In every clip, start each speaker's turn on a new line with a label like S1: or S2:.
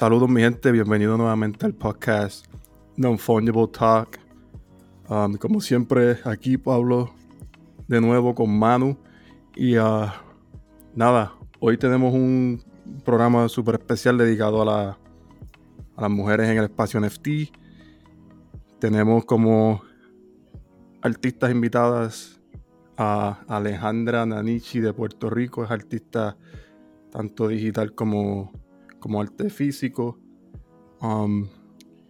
S1: Saludos mi gente, bienvenido nuevamente al podcast Non-Fungible Talk. Um, como siempre, aquí Pablo de nuevo con Manu. Y uh, nada, hoy tenemos un programa súper especial dedicado a, a las mujeres en el espacio NFT. Tenemos como artistas invitadas a Alejandra Nanichi de Puerto Rico, es artista tanto digital como como arte físico. Um,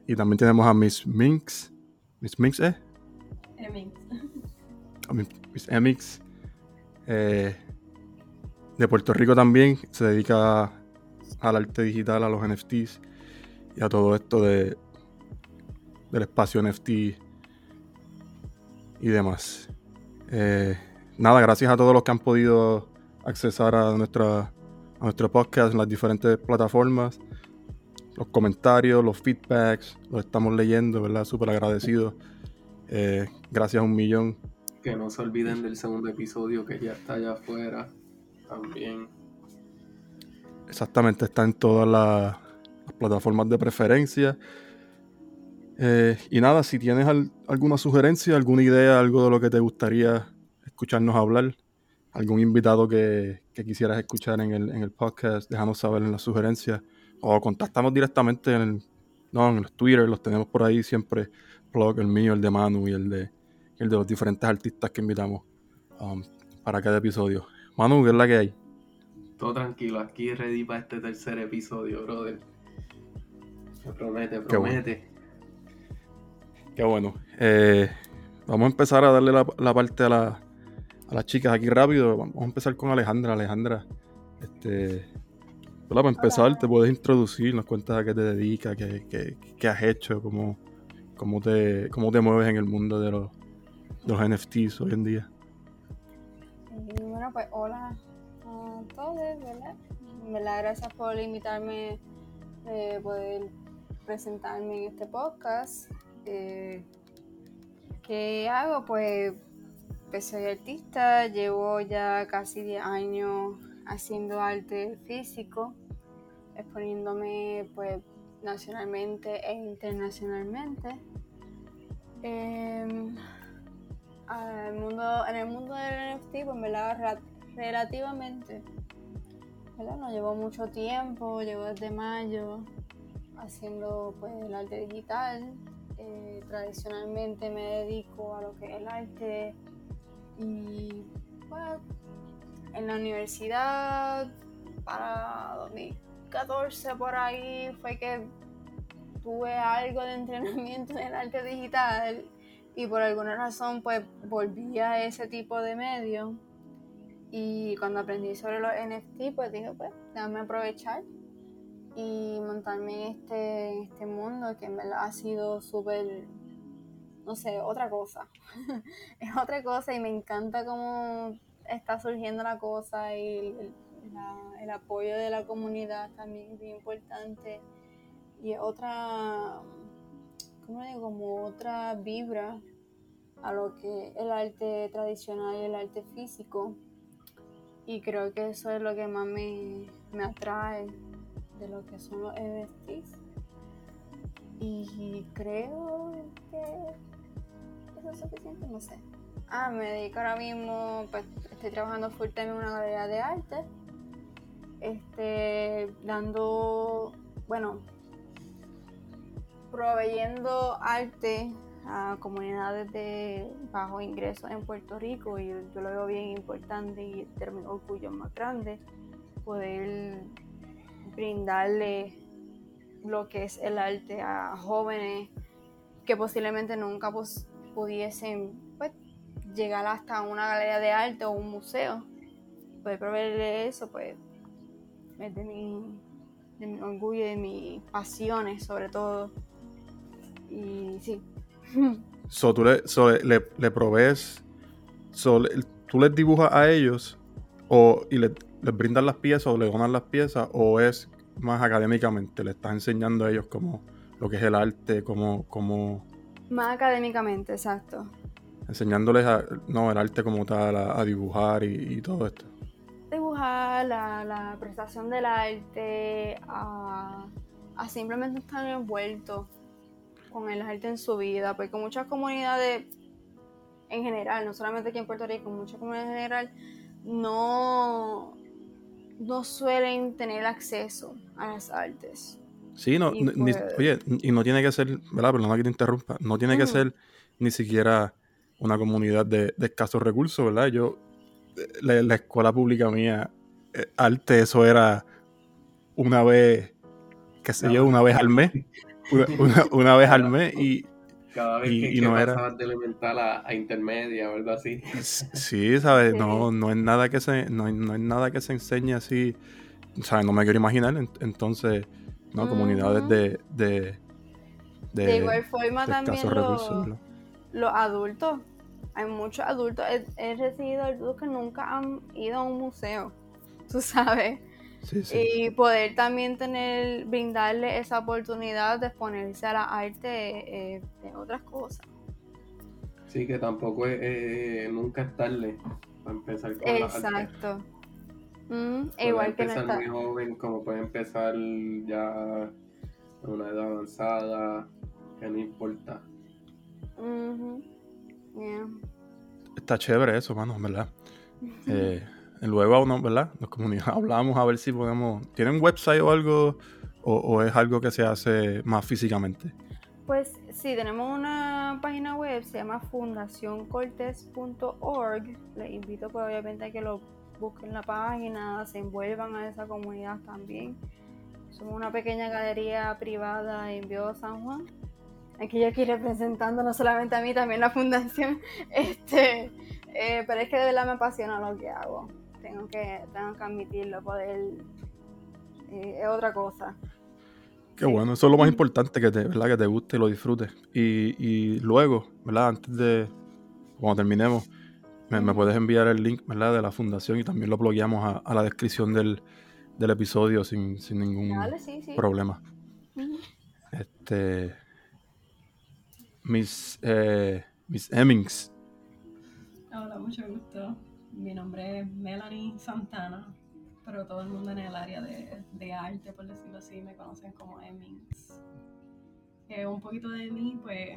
S1: y también tenemos a Miss Minx. Miss Minx, ¿eh? Miss Emix. Eh, de Puerto Rico también. Se dedica al arte digital, a los NFTs y a todo esto de, del espacio NFT y demás. Eh, nada, gracias a todos los que han podido accesar a nuestra a nuestro podcast en las diferentes plataformas. Los comentarios, los feedbacks, los estamos leyendo, ¿verdad? Súper agradecidos. Eh, gracias a un millón.
S2: Que no se olviden del segundo episodio que ya está allá afuera también.
S1: Exactamente, está en todas las, plataformas de preferencia. Eh, y nada, si tienes alguna sugerencia, alguna idea, algo de lo que te gustaría escucharnos hablar, algún invitado que, quisieras escuchar en el, podcast, déjanos saber en las sugerencias o contactamos directamente en, el, no, en los Twitter, los tenemos por ahí siempre, blog, el mío, el de Manu y el de, el de los diferentes artistas que invitamos um, para cada episodio. Manu, ¿qué es la que hay?
S2: Todo tranquilo, aquí ready para este tercer episodio, brother. Me promete, promete.
S1: Qué bueno. Eh, vamos a empezar a darle la parte a la, a las chicas aquí rápido. Vamos a empezar con Alejandra. Alejandra, este, para empezar, te puedes introducir, nos cuentas a qué te dedicas, qué, qué, has hecho, cómo, cómo, te, cómo te mueves en el mundo de los, los NFTs hoy en día.
S3: bueno, pues hola a todos, ¿verdad? ¿verdad? Gracias por invitarme eh, poder presentarme en este podcast. Eh, ¿Qué hago? Pues soy artista, llevo ya casi 10 años haciendo arte físico, exponiéndome pues nacionalmente e internacionalmente. Em, mundo, en el mundo del NFT, pues me la relativamente. No llevo mucho tiempo, llevo desde mayo haciendo pues el arte digital. Eh, tradicionalmente me dedico a lo que es el arte y bueno, en la universidad, para 2014 por ahí, fue que tuve algo de entrenamiento en arte digital y por alguna razón pues volví a ese tipo de medio. Y cuando aprendí sobre los NFT, pues dije, pues, déjame aprovechar y montarme en este, este mundo que verdad ha sido súper no sé, otra cosa. es otra cosa y me encanta cómo está surgiendo la cosa y el, apoyo de la comunidad también es bien importante. Y otra, ¿cómo digo? Como otra vibra a lo que el arte tradicional y el arte físico. Y creo que eso es lo que más me, me atrae de lo que son los NFTs. Y creo que es suficiente? No sé. Ah, me dedico ahora mismo, pues estoy trabajando full time en una galería de arte. Este, dando, bueno, proveyendo arte a comunidades de bajo ingreso en Puerto Rico y yo lo veo bien importante y el orgullo más grande poder brindarle lo que es el arte a jóvenes que posiblemente nunca pues, pudiesen pues, llegar hasta una galería de arte o un museo, poder proveerle eso, pues es de mi, de mi orgullo, de mis pasiones sobre todo. Y sí.
S1: So, tú le, le, le provees, tú les dibujas a ellos o, y les brindas las piezas o le donas las piezas o es más académicamente, le estás enseñando a ellos como lo que es el arte, como, como
S3: más académicamente, exacto.
S1: Enseñándoles a, no, el arte como tal, a, dibujar y, todo esto.
S3: Dibujar, la, la prestación del arte, a, a simplemente estar envueltos con el arte en su vida, porque muchas comunidades en general, no solamente aquí en Puerto Rico, muchas comunidades en general, no, no suelen tener acceso a las artes.
S1: Sí, no, pues oye, y no tiene que ser, ¿verdad? Perdona que te interrumpa, no tiene que ser ni siquiera una comunidad de, escasos recursos, ¿verdad? Yo, la, escuela pública mía, eh, arte, eso era una vez, qué sé yo, una vez al mes, una, vez al mes y...
S2: Cada vez que, no era... de elemental a, intermedia o algo así.
S1: Sí, ¿sabes? No, no es nada que se, no, no es nada que se enseñe así, ¿sabes? No me quiero imaginar, entonces, ¿no? Comunidades de, de,
S3: de, igual forma también los adultos hay muchos adultos, he, recibido adultos que nunca han ido a un museo, tú sabes. Y poder también tener, brindarle esa oportunidad de exponerse a la arte eh, de otras cosas.
S2: Sí, que tampoco es, eh, nunca es tarde para empezar con
S3: Exacto. Mm, igual que
S2: empezar muy joven, como puede empezar ya a una edad avanzada, que no importa.
S1: Está chévere eso, mano, ¿verdad? Eh, luego, ¿no? ¿verdad? Nos hablamos a ver si podemos. ¿Tienen website o algo? O, es algo que se hace más físicamente?
S3: Pues sí, tenemos una página web, se llama fundacioncortes.org. Les invito, pues, obviamente, a que lo busquen la página, se envuelvan a esa comunidad también. Somos una pequeña galería privada en Bio San Juan aquí yo aquí representando no solamente a mí, también la fundación, este, eh, pero es que de verdad me apasiona lo que hago. Tengo que, tengo que admitirlo, poder, eh, es otra cosa.
S1: Qué bueno, eso es lo más importante, que te, ¿verdad? que te guste y lo disfrutes. Y, y luego, ¿verdad? Antes de, cuando terminemos, me, puedes enviar el link, ¿verdad? De la fundación y también lo bloqueamos a, la descripción del, del episodio sin, sin ningún problema. Este, Miss, eh, Miss Hemmings.
S4: Hola, mucho gusto. Mi nombre es Melanie Santana, pero todo el mundo en el área de, de arte, por decirlo así, me conocen como Hemmings. Eh, un poquito de mí, pues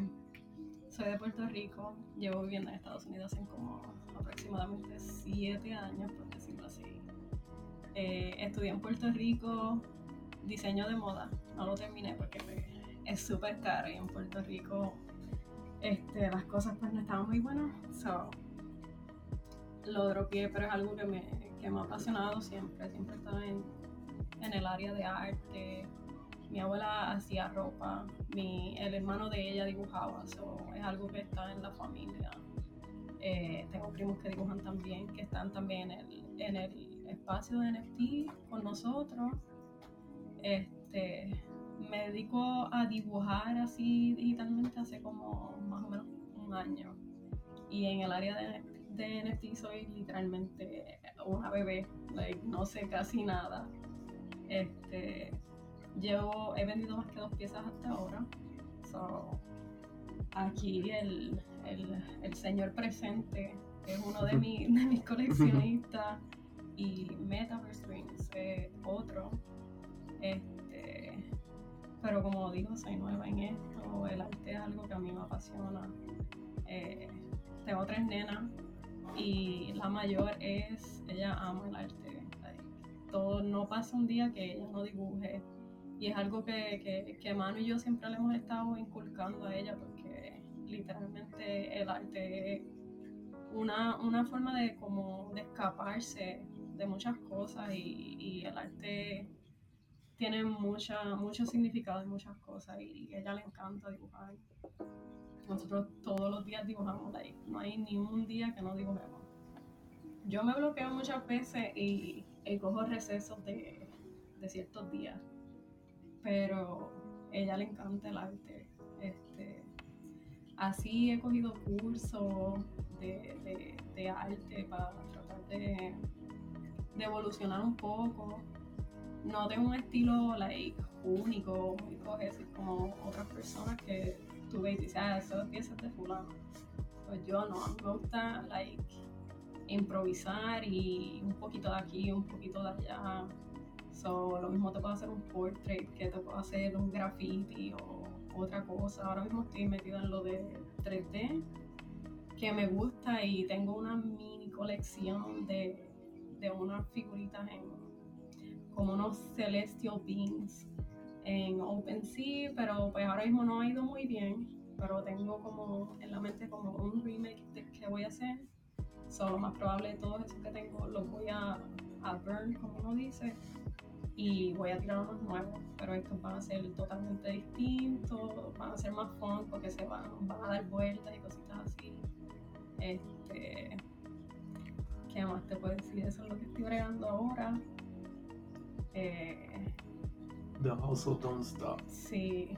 S4: soy de Puerto Rico, llevo viviendo en Estados Unidos en como aproximadamente siete años, por decirlo así. Eh, estudié en Puerto Rico diseño de moda, no lo terminé porque es súper caro y en Puerto Rico este, las cosas pues no estaban muy buenas. So, lo dropié, pero es algo que me, que me ha apasionado siempre. Siempre he estado en, en el área de arte. Mi abuela hacía ropa, mi, el hermano de ella dibujaba, so, es algo que está en la familia. Eh, tengo primos que dibujan también, que están también en el, en el espacio de NFT con nosotros. Este, me dedico a dibujar así digitalmente hace como más o menos un año. Y en el área de, de NFT soy literalmente una bebé, no sé casi nada. Este, llevo, he vendido más que dos piezas hasta ahora. So, aquí el, el, señor presente es uno de, mi, de mis coleccionistas y Metaverse Dreams es otro. Este, pero como digo, soy nueva en esto, el arte es algo que a mí me apasiona. Eh, tengo tres nenas y la mayor es, ella ama el arte. todo, no pasa un día que ella no dibuje. Y es algo que, que, que Manu y yo siempre le hemos estado inculcando a ella porque literalmente el arte es una, una forma de como escaparse de muchas cosas y, y el arte tiene mucha, mucho significado en muchas cosas y a ella le encanta dibujar. Nosotros todos los días dibujamos, ahí no hay ni un día que no dibujemos. Yo me bloqueo muchas veces y, cojo recesos de, de, ciertos días, pero ella le encanta el arte. Este, así he cogido cursos de, de, arte para tratar de, de evolucionar un poco no tengo un estilo like, único, cohesivo como otras personas que tú ves y dices, ah, eso es piezas de fulano. Pues yo no, me gusta like, improvisar y un poquito de aquí, un poquito de allá. So, lo mismo te puedo hacer un portrait, que te puedo hacer un graffiti o otra cosa. Ahora mismo estoy metida en lo de 3D, que me gusta y tengo una mini colección de, de unas figuritas en como unos celestial beings en OpenSea, pero pues ahora mismo no ha ido muy bien, pero tengo como en la mente como un remake que voy a hacer. Solo más probable de todos esos que tengo los voy a, a burn, como uno dice, y voy a tirar unos nuevos, pero estos van a ser totalmente distintos, van a ser más fun porque se van, van a dar vueltas y cositas así. Este, ¿Qué más te puedo decir? Eso es lo que estoy bregando ahora. Eh,
S2: The hustle don't stop.
S4: Sí,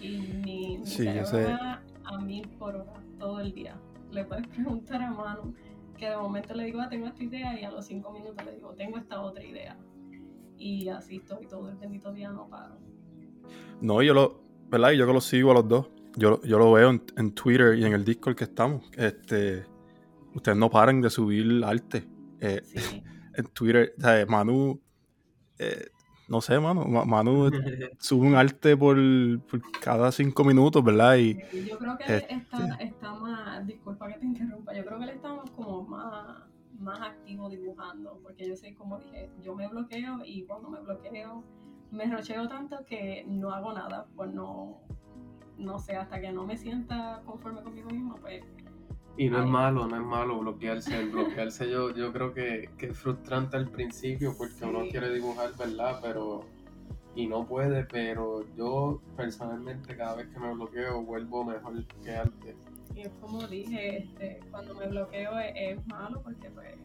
S4: y mi, mi
S1: Sí, yo sé.
S4: a mil por hora todo el día. Le puedes preguntar a Manu que de momento le digo, ah, tengo esta idea y a los cinco minutos le digo, tengo esta otra idea. Y así estoy todo el bendito día, no paro.
S1: No, yo lo, ¿verdad? Y yo que lo sigo a los dos. Yo, yo lo veo en, en Twitter y en el Discord que estamos. Este, ustedes no paran de subir arte. Eh,
S4: Sí,
S1: en Twitter, o sea, Manu, eh, no sé, Manu, Ma- Manu sube un arte por, por cada cinco minutos, ¿verdad? Y
S4: yo creo que él
S1: Este-
S4: está, está más, disculpa que te interrumpa, yo creo que él está más como más, más activo dibujando, porque yo sé, como dije, yo me bloqueo y cuando me bloqueo me rocheo tanto que no hago nada, pues no, no sé, hasta que no me sienta conforme conmigo mismo, pues
S2: Y no es malo, no es malo bloquearse. El bloquearse yo, yo creo que, que es frustrante al principio porque uno quiere dibujar, ¿verdad? Pero y no puede, pero yo personalmente cada vez que me bloqueo vuelvo mejor que antes.
S4: Y es como dije, este, cuando me bloqueo es, es malo porque pues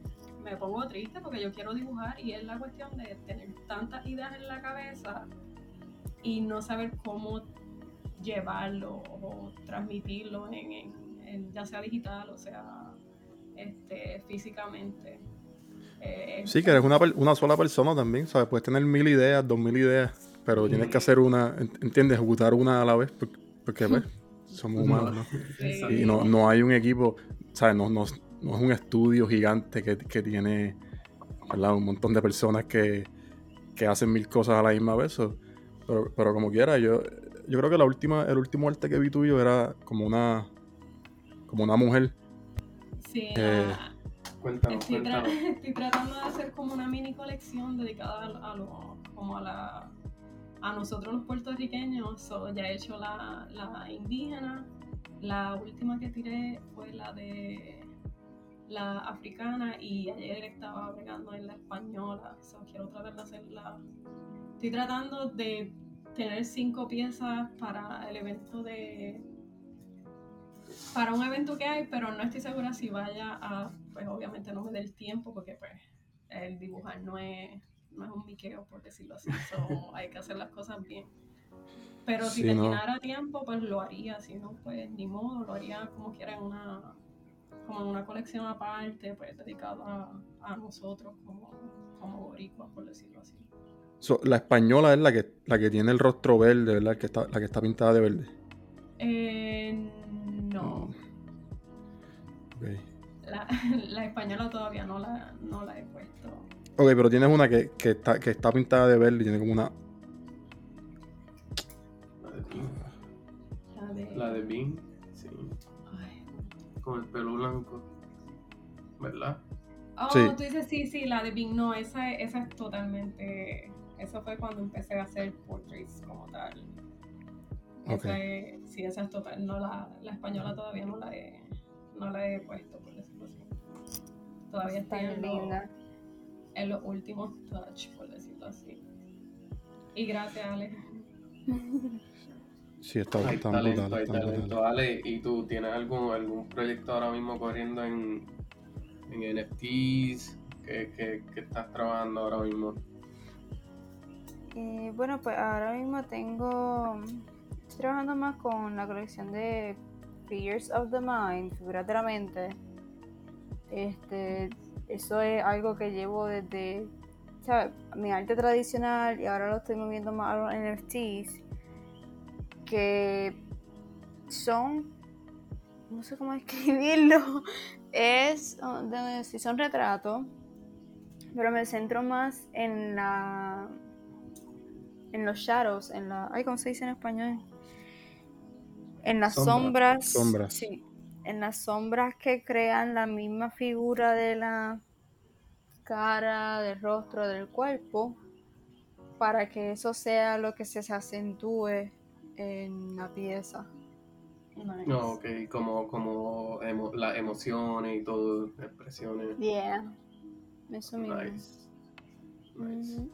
S4: me pongo triste porque yo quiero dibujar y es la cuestión de tener tantas ideas en la cabeza y no saber cómo llevarlo o transmitirlo en- en- ya sea digital o sea este, físicamente. Eh,
S1: sí, que eres una, una sola persona también, ¿sabes? Puedes tener mil ideas, dos mil ideas, pero tienes que hacer una, en- ¿entiendes? Ejecutar una a la vez, porque, porque, pues, somos humanos, ¿no?
S4: Sí.
S1: Y no, no hay un equipo, ¿sabes? No, no, no es un estudio gigante que, que tiene ¿verdad? un montón de personas que, que hacen mil cosas a la misma vez. so, Pero, pero como quiera, yo, yo creo que la última, el último arte que vi tuyo era como una como una mujer.
S4: sí,
S1: Eh,
S4: ah,
S2: Cuéntanos,
S4: Estoy, tra- estoy tratando de hacer como una mini colección dedicada a, a lo, como a la a nosotros los puertorriqueños. So, ya he hecho la, la indígena. La última que tiré fue la de la africana y ayer estaba bregando en la española. So, quiero tratar de hacerla. Estoy tratando de tener cinco piezas para el evento de para un evento que hay, pero no estoy segura si vaya a, pues obviamente no me dé el tiempo porque pues el dibujar no es, no es un miqueo, por decirlo así, so, hay que hacer las cosas bien. Pero si
S1: Sí, no.
S4: destinara tiempo, pues lo haría, si no, pues ni modo, lo haría como quiera en una, como en una colección aparte, pues dedicada a, a nosotros como, como boricuas, por decirlo así.
S1: So, la española es la que, la que tiene el rostro verde, ¿verdad? Que está, la que está pintada de verde.
S4: Eh, La, la española todavía no la, no la he puesto.
S1: Ok, pero tienes una que, que está, que está pintada de verde y tiene como una.
S2: La de Bean.
S4: La de...
S2: La de Bean, sí.
S4: Ay.
S2: Con el pelo blanco. ¿Verdad?
S4: Oh,
S1: Sí.
S4: tú dices sí, sí, la de Bing, no, esa, esa es totalmente. Eso fue cuando empecé a hacer portraits como tal.
S1: Ok.
S4: Esa es, sí, esa es total. No, la, la española todavía no la he, no la he puesto, por decirlo así. Todavía
S3: Está
S4: estoy en, lo-
S3: linda.
S4: en los últimos touch, por decirlo así. Y gracias, Ale.
S1: Sí, está, está
S2: talento,
S1: brutal,
S2: hay
S1: está brutal.
S2: talento. Ale, ¿y tú tienes algún, algún proyecto ahora mismo corriendo en, en NFTs? ¿Qué, qué, qué estás trabajando ahora mismo?
S3: Eh, bueno, pues ahora mismo tengo. Estoy trabajando más con la colección de Figures of the Mind, figuras la mente. Este, eso es algo que llevo desde mi arte tradicional y ahora lo estoy moviendo más a los NFTs. Que son. No sé cómo escribirlo. Es. oh, decir, son retratos pero me centro más en la en los shadows, en la ay, ¿cómo se dice en español? En las sombras,
S1: sombras.
S3: sí, en las sombras que crean la misma figura de la cara, del rostro, del cuerpo, para que eso sea lo que se acentúe en la pieza.
S4: Nice.
S2: No, ok, como, como emo- las emociones y todo, expresiones.
S3: Yeah. Eso mismo.
S2: Nice.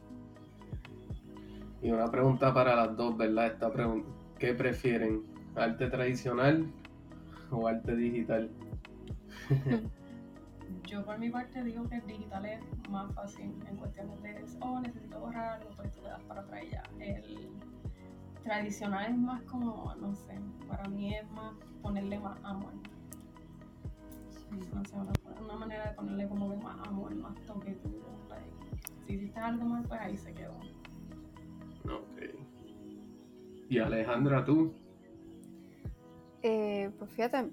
S2: Y una pregunta para las dos, ¿verdad? Esta pregunta, ¿qué prefieren? ¿Arte tradicional o arte digital?
S4: Yo por mi parte digo que el digital es más fácil en cuestiones de, oh, necesito borrar algo, pues tú le das para atrás ya. El tradicional es más como, no sé, para mí es más ponerle más amor. No sé, una, una manera de ponerle como que más amor, más toque duro. like, si hiciste algo mal, pues ahí se quedó.
S2: Ok. Y Alejandra, tú.
S3: Eh, pues fíjate,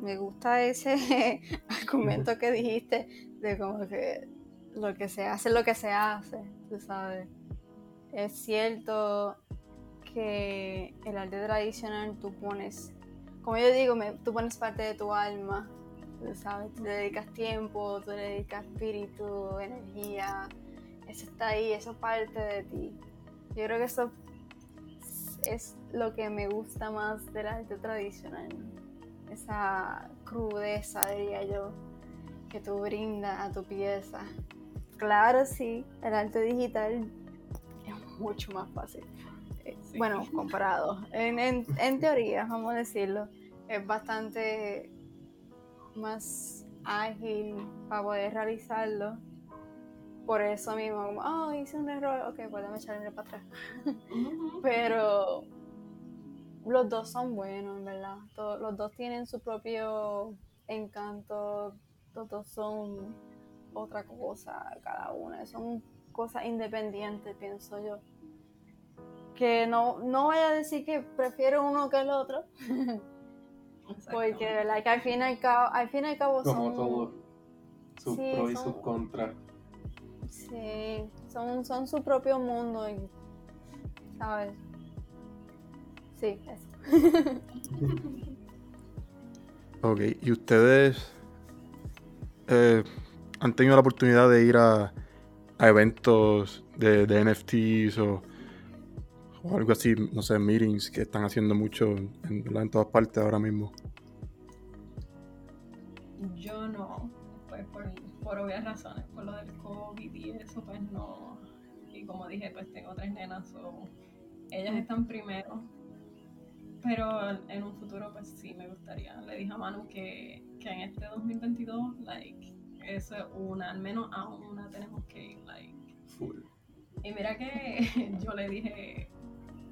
S3: me gusta ese argumento que dijiste de como que lo que se hace es lo que se hace, tú sabes. Es cierto que el arte tradicional tú pones, como yo digo, me- tú pones parte de tu alma, tú sabes, tú le dedicas tiempo, tú le dedicas espíritu, energía, eso está ahí, eso es parte de ti. Yo creo que eso es lo que me gusta más del arte tradicional. Esa crudeza, diría yo, que tú brindas a tu pieza. Claro, sí, el arte digital es mucho más fácil. Eh,
S4: Sí.
S3: Bueno, comparado. En, en- en teoría, vamos a decirlo, es bastante más ágil para poder realizarlo. Por eso mismo, como, oh, hice un error, ok, pues déjame echarle para atrás. Pero los dos son buenos, en verdad. Los dos tienen su propio encanto. Los dos son otra cosa, cada una. Son cosas independientes, pienso yo. Que no, no voy a decir que prefiero uno que el otro, porque de verdad que al fin y al cabo, al fin y al cabo
S2: Como
S3: son,
S2: todo. Sus
S3: sí,
S2: pros y
S3: son-
S2: sus contras.
S3: Sí, son, son su propio mundo, y, ¿sabes? Sí, eso.
S1: Ok, ¿y ustedes eh, han tenido la oportunidad de ir a, a eventos de, de NFTs o, o algo así, no sé, meetings que están haciendo mucho en, en todas partes ahora mismo?
S4: Yo no, pues por, por obvias razones, por lo del COVID y eso, pues no. Y como dije, pues tengo tres nenas, o ellas están primero. Pero en- en un futuro, pues sí me gustaría. Le dije a Manu que, que en este 2022, like, eso es una, al menos a una tenemos que ir, like.
S2: Full.
S4: Y mira que yo le dije,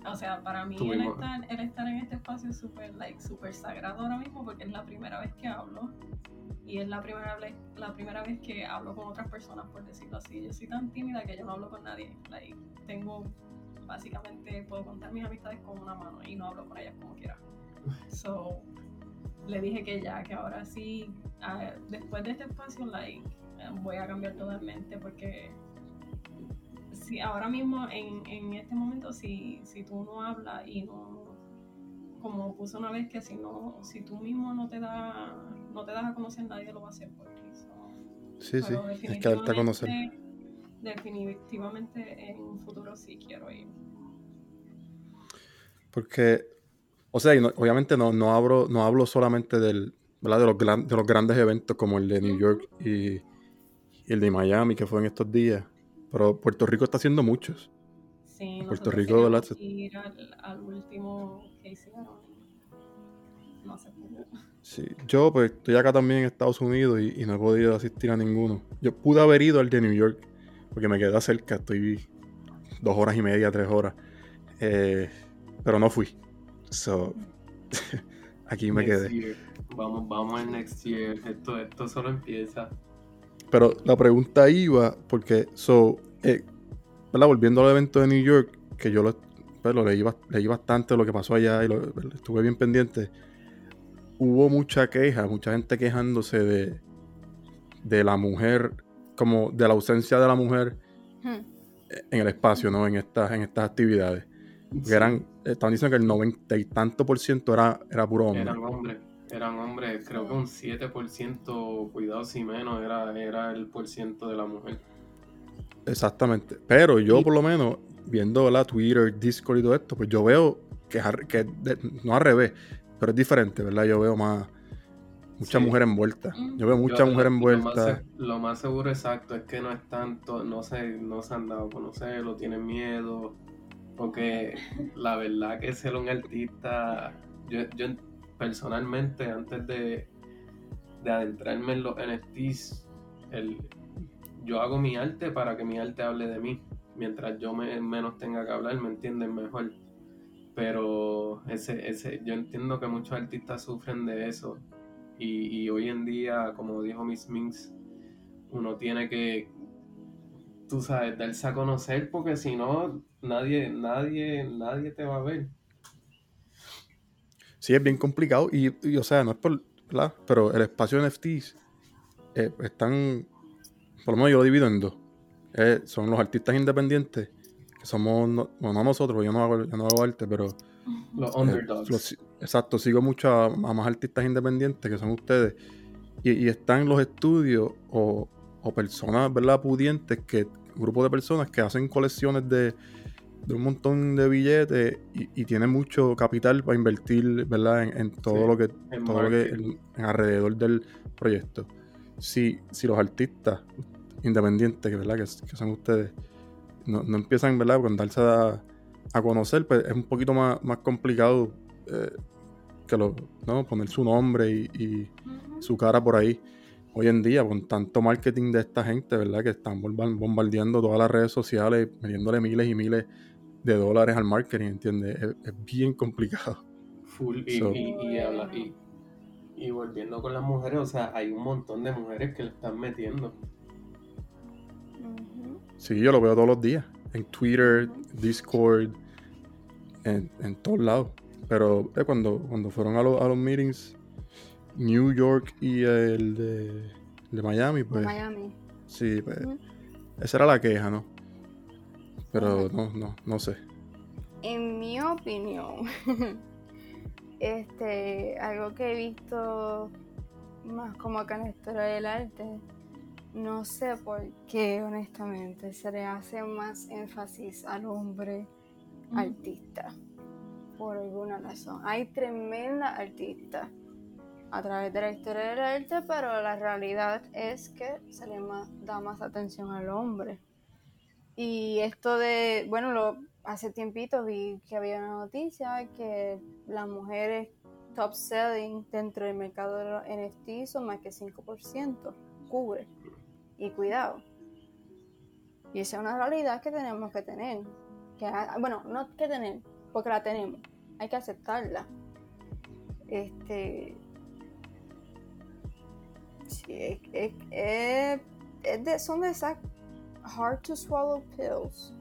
S4: o sea, para mí el estar, el estar en este espacio es súper like, súper sagrado ahora mismo porque es la primera vez que hablo y es la primera, vez, la primera vez que hablo con otras personas, por decirlo así. Yo soy tan tímida que yo no hablo con nadie. Like, tengo, básicamente, puedo contar mis amistades con una mano y no hablo con ellas como quiera. So, le dije que ya, que ahora sí, ah, después de este espacio, like, voy a cambiar totalmente porque si ahora mismo en, en este momento si, si tú no hablas y no como puse una vez que si no si tú mismo no te da no te das a conocer nadie lo va a hacer por ti so,
S1: Sí, sí,
S4: pero
S1: es que darte a conocer.
S4: definitivamente- en un futuro sí quiero ir
S1: Porque, o sea, no- obviamente no, no, hablo, no hablo solamente del, ¿verdad? De, los gran- de los grandes eventos como el de New York y, y el de Miami, que fue en estos días. Pero Puerto Rico está haciendo muchos.
S4: sí
S1: Puerto Rico,
S4: queríamos ir al, al último que hicieron no se pudo
S1: Sí, yo pues estoy acá también en Estados Unidos y, y no he podido asistir a ninguno. Yo pude haber ido al de New York porque me queda cerca, estoy dos horas y media, tres horas. Eh, pero no fui. So, aquí me
S2: Next
S1: quedé.
S2: year. Vamos, vamos al next year. Esto, esto solo empieza.
S1: Pero la pregunta iba porque, so, eh, ¿verdad? volviendo al evento de New York, que yo lo, pues, lo leí, bas- leí bastante lo que pasó allá y lo- estuve bien pendiente. Hubo mucha queja, mucha gente quejándose de, de la mujer como de la ausencia de la mujer
S3: Hmm.
S1: en el espacio, ¿no? En estas, en estas actividades. Porque
S2: Sí,
S1: eran, estaban diciendo que el noventa y tanto por ciento era, era puro hombre.
S2: eran hombres, eran hombres, creo que un 7%, cuidado si menos, era, era el por ciento de la mujer.
S1: Exactamente. Pero yo, por lo menos, viendo la Twitter, Discord y todo esto, pues yo veo que, que no al revés, pero es diferente, ¿verdad? Yo veo más. Mucha
S2: Sí.
S1: mujer envuelta. Yo veo mucha
S2: Yo-
S1: mujer
S2: lo- Lo más,
S1: envuelta.
S2: lo más seguro exacto es que no es tanto, no se, no se han dado a conocer, o tienen miedo, porque la verdad que ser un artista, yo, yo personalmente antes de, de adentrarme en los NFTs, el, yo hago mi arte para que mi arte hable de mí, mientras yo me, menos tenga que hablar, me entienden mejor. Pero ese, ese, yo entiendo que muchos artistas sufren de eso. Y, y hoy en día, como dijo Miss Minx, uno tiene que, tú sabes, darse a conocer porque si no, nadie, nadie, nadie te va a ver.
S1: Sí, es bien complicado. Y, y, o sea, no es por. ¿verdad? Pero el espacio de NFTs eh, están. Por lo menos yo lo divido en dos. Eh, son los artistas independientes, que somos. no- bueno, no nosotros, yo no hago, yo no hago arte, pero.
S2: Los
S1: eh,
S2: underdogs.
S1: los- exacto, sigo mucho a, a más artistas independientes que son ustedes. Y, y están los estudios o, o personas, ¿verdad? Pudientes, que grupo de personas que hacen colecciones de, de un montón de billetes y, y tienen mucho capital para invertir, ¿verdad? En, en todo
S2: Sí,
S1: lo que,
S2: en
S1: todo lo que en alrededor del proyecto. Si, si los artistas independientes, que, ¿verdad? Que, que son ustedes, no, no empiezan, ¿verdad? Con darse a, a conocer, pues es un poquito más, más complicado eh, que lo, ¿no? poner su nombre y, su cara por ahí. Hoy en día, con tanto marketing de esta gente, ¿verdad? Que están bomba- bombardeando todas las redes sociales, metiéndole miles y miles de dólares al marketing, ¿entiendes? Es, es bien complicado.
S2: Full. Y,
S1: So-
S2: y, y, habla- y- y volviendo con las mujeres, o sea, hay un montón de mujeres que le están metiendo.
S1: Sí, yo lo veo todos los días. En Twitter, Discord, en, en todos lados. Pero eh, cuando, cuando fueron a, los- a los meetings, New York y el de, de Miami,
S3: De
S1: pues
S3: Miami.
S1: sí, pues, esa era la queja, ¿no? Pero no, no, no sé.
S3: En mi opinión, este, algo que he visto más como que en la historia del arte, no sé por qué, honestamente, se le hace más énfasis al hombre
S4: Ujú.
S3: artista, por alguna razón. Hay tremenda artista a través de la historia del arte, pero la realidad es que se le da más atención al hombre. Y esto de, bueno, lo, hace tiempito vi que había una noticia que las mujeres top selling dentro del mercado de los NFT son más que 5%, cubre. Y cuidado. Y esa es una realidad que tenemos que tener. Que, ha- bueno, no que tener, porque la tenemos. Hay que aceptarla. Este. Sí, es- es- es de- son de esas hard to swallow pills.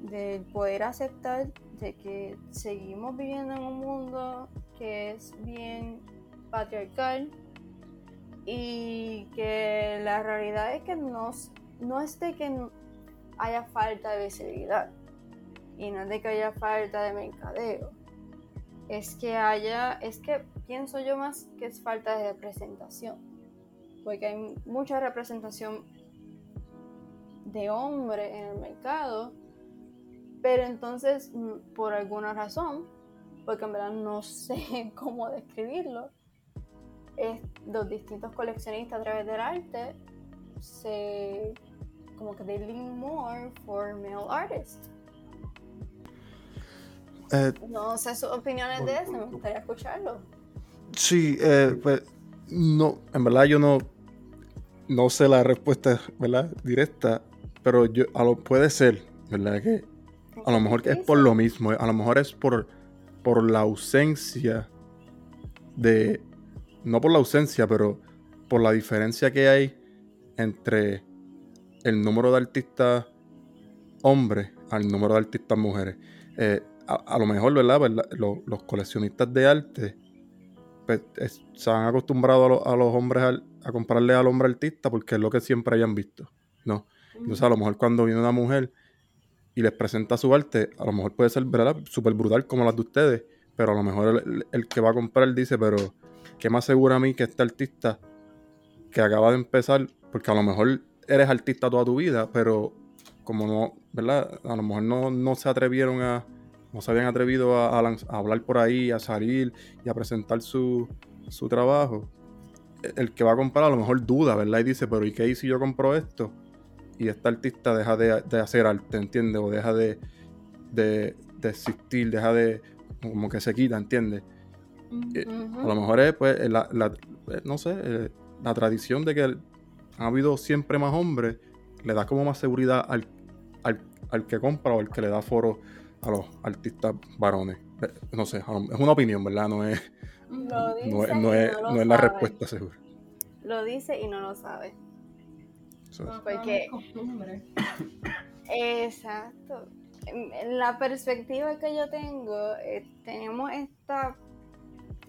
S3: Del poder aceptar de que seguimos viviendo en un mundo que es bien patriarcal y que la realidad es que no, s- no es de que haya falta de visibilidad y no es de que haya falta de mercadeo. Es que haya, es que pienso yo más que es falta de representación. Porque hay mucha representación de hombre en el mercado, pero entonces mm, por alguna razón, porque en verdad no sé cómo describirlo, es, los distintos coleccionistas a través del arte se como que they lean more for male artists.
S1: Eh,
S3: No sé sus opiniones de eso, me gustaría escucharlo.
S1: sí, eh, pues no, en verdad yo no, no sé la respuesta, ¿verdad? Directa, pero yo, a lo puede ser, ¿verdad? Que a lo mejor que es por lo mismo, eh, a lo mejor es por, por la ausencia de, no por la ausencia, pero por la diferencia que hay entre el número de artistas hombres al número de artistas mujeres. Eh, a, a lo mejor, ¿verdad? ¿verdad? Lo- los coleccionistas de arte pues, es- se han acostumbrado a, lo- a los hombres al- a comprarle al hombre artista porque es lo que siempre hayan visto, ¿no? Entonces a lo mejor cuando viene una mujer y les presenta su arte, a lo mejor puede ser. Súper brutal como las de ustedes, pero a lo mejor el, que va a comprar dice, pero ¿qué más seguro a mí que este artista que acaba de empezar, porque a lo mejor eres artista toda tu vida, pero como no, ¿verdad? A lo mejor no, no se atrevieron a, no se habían atrevido a, hablar por ahí, a salir y a presentar su, su trabajo. El que va a comprar a lo mejor duda, ¿verdad? Y dice, pero ¿y qué si yo compro esto? Y este artista deja de, hacer arte, ¿entiendes? O deja de, de, existir, deja de, como que se quita, ¿entiendes? A lo mejor es, pues, la, eh, no sé, eh, la tradición de que ha habido siempre más hombres, le da como más seguridad al, al que compra o al que le da foro a los artistas varones. Eh, no sé, es una opinión, ¿verdad? No es, no, es, no, es la respuesta segura.
S3: Lo dice y no lo sabe. Porque... Exacto. En la perspectiva que yo tengo, eh, tenemos esta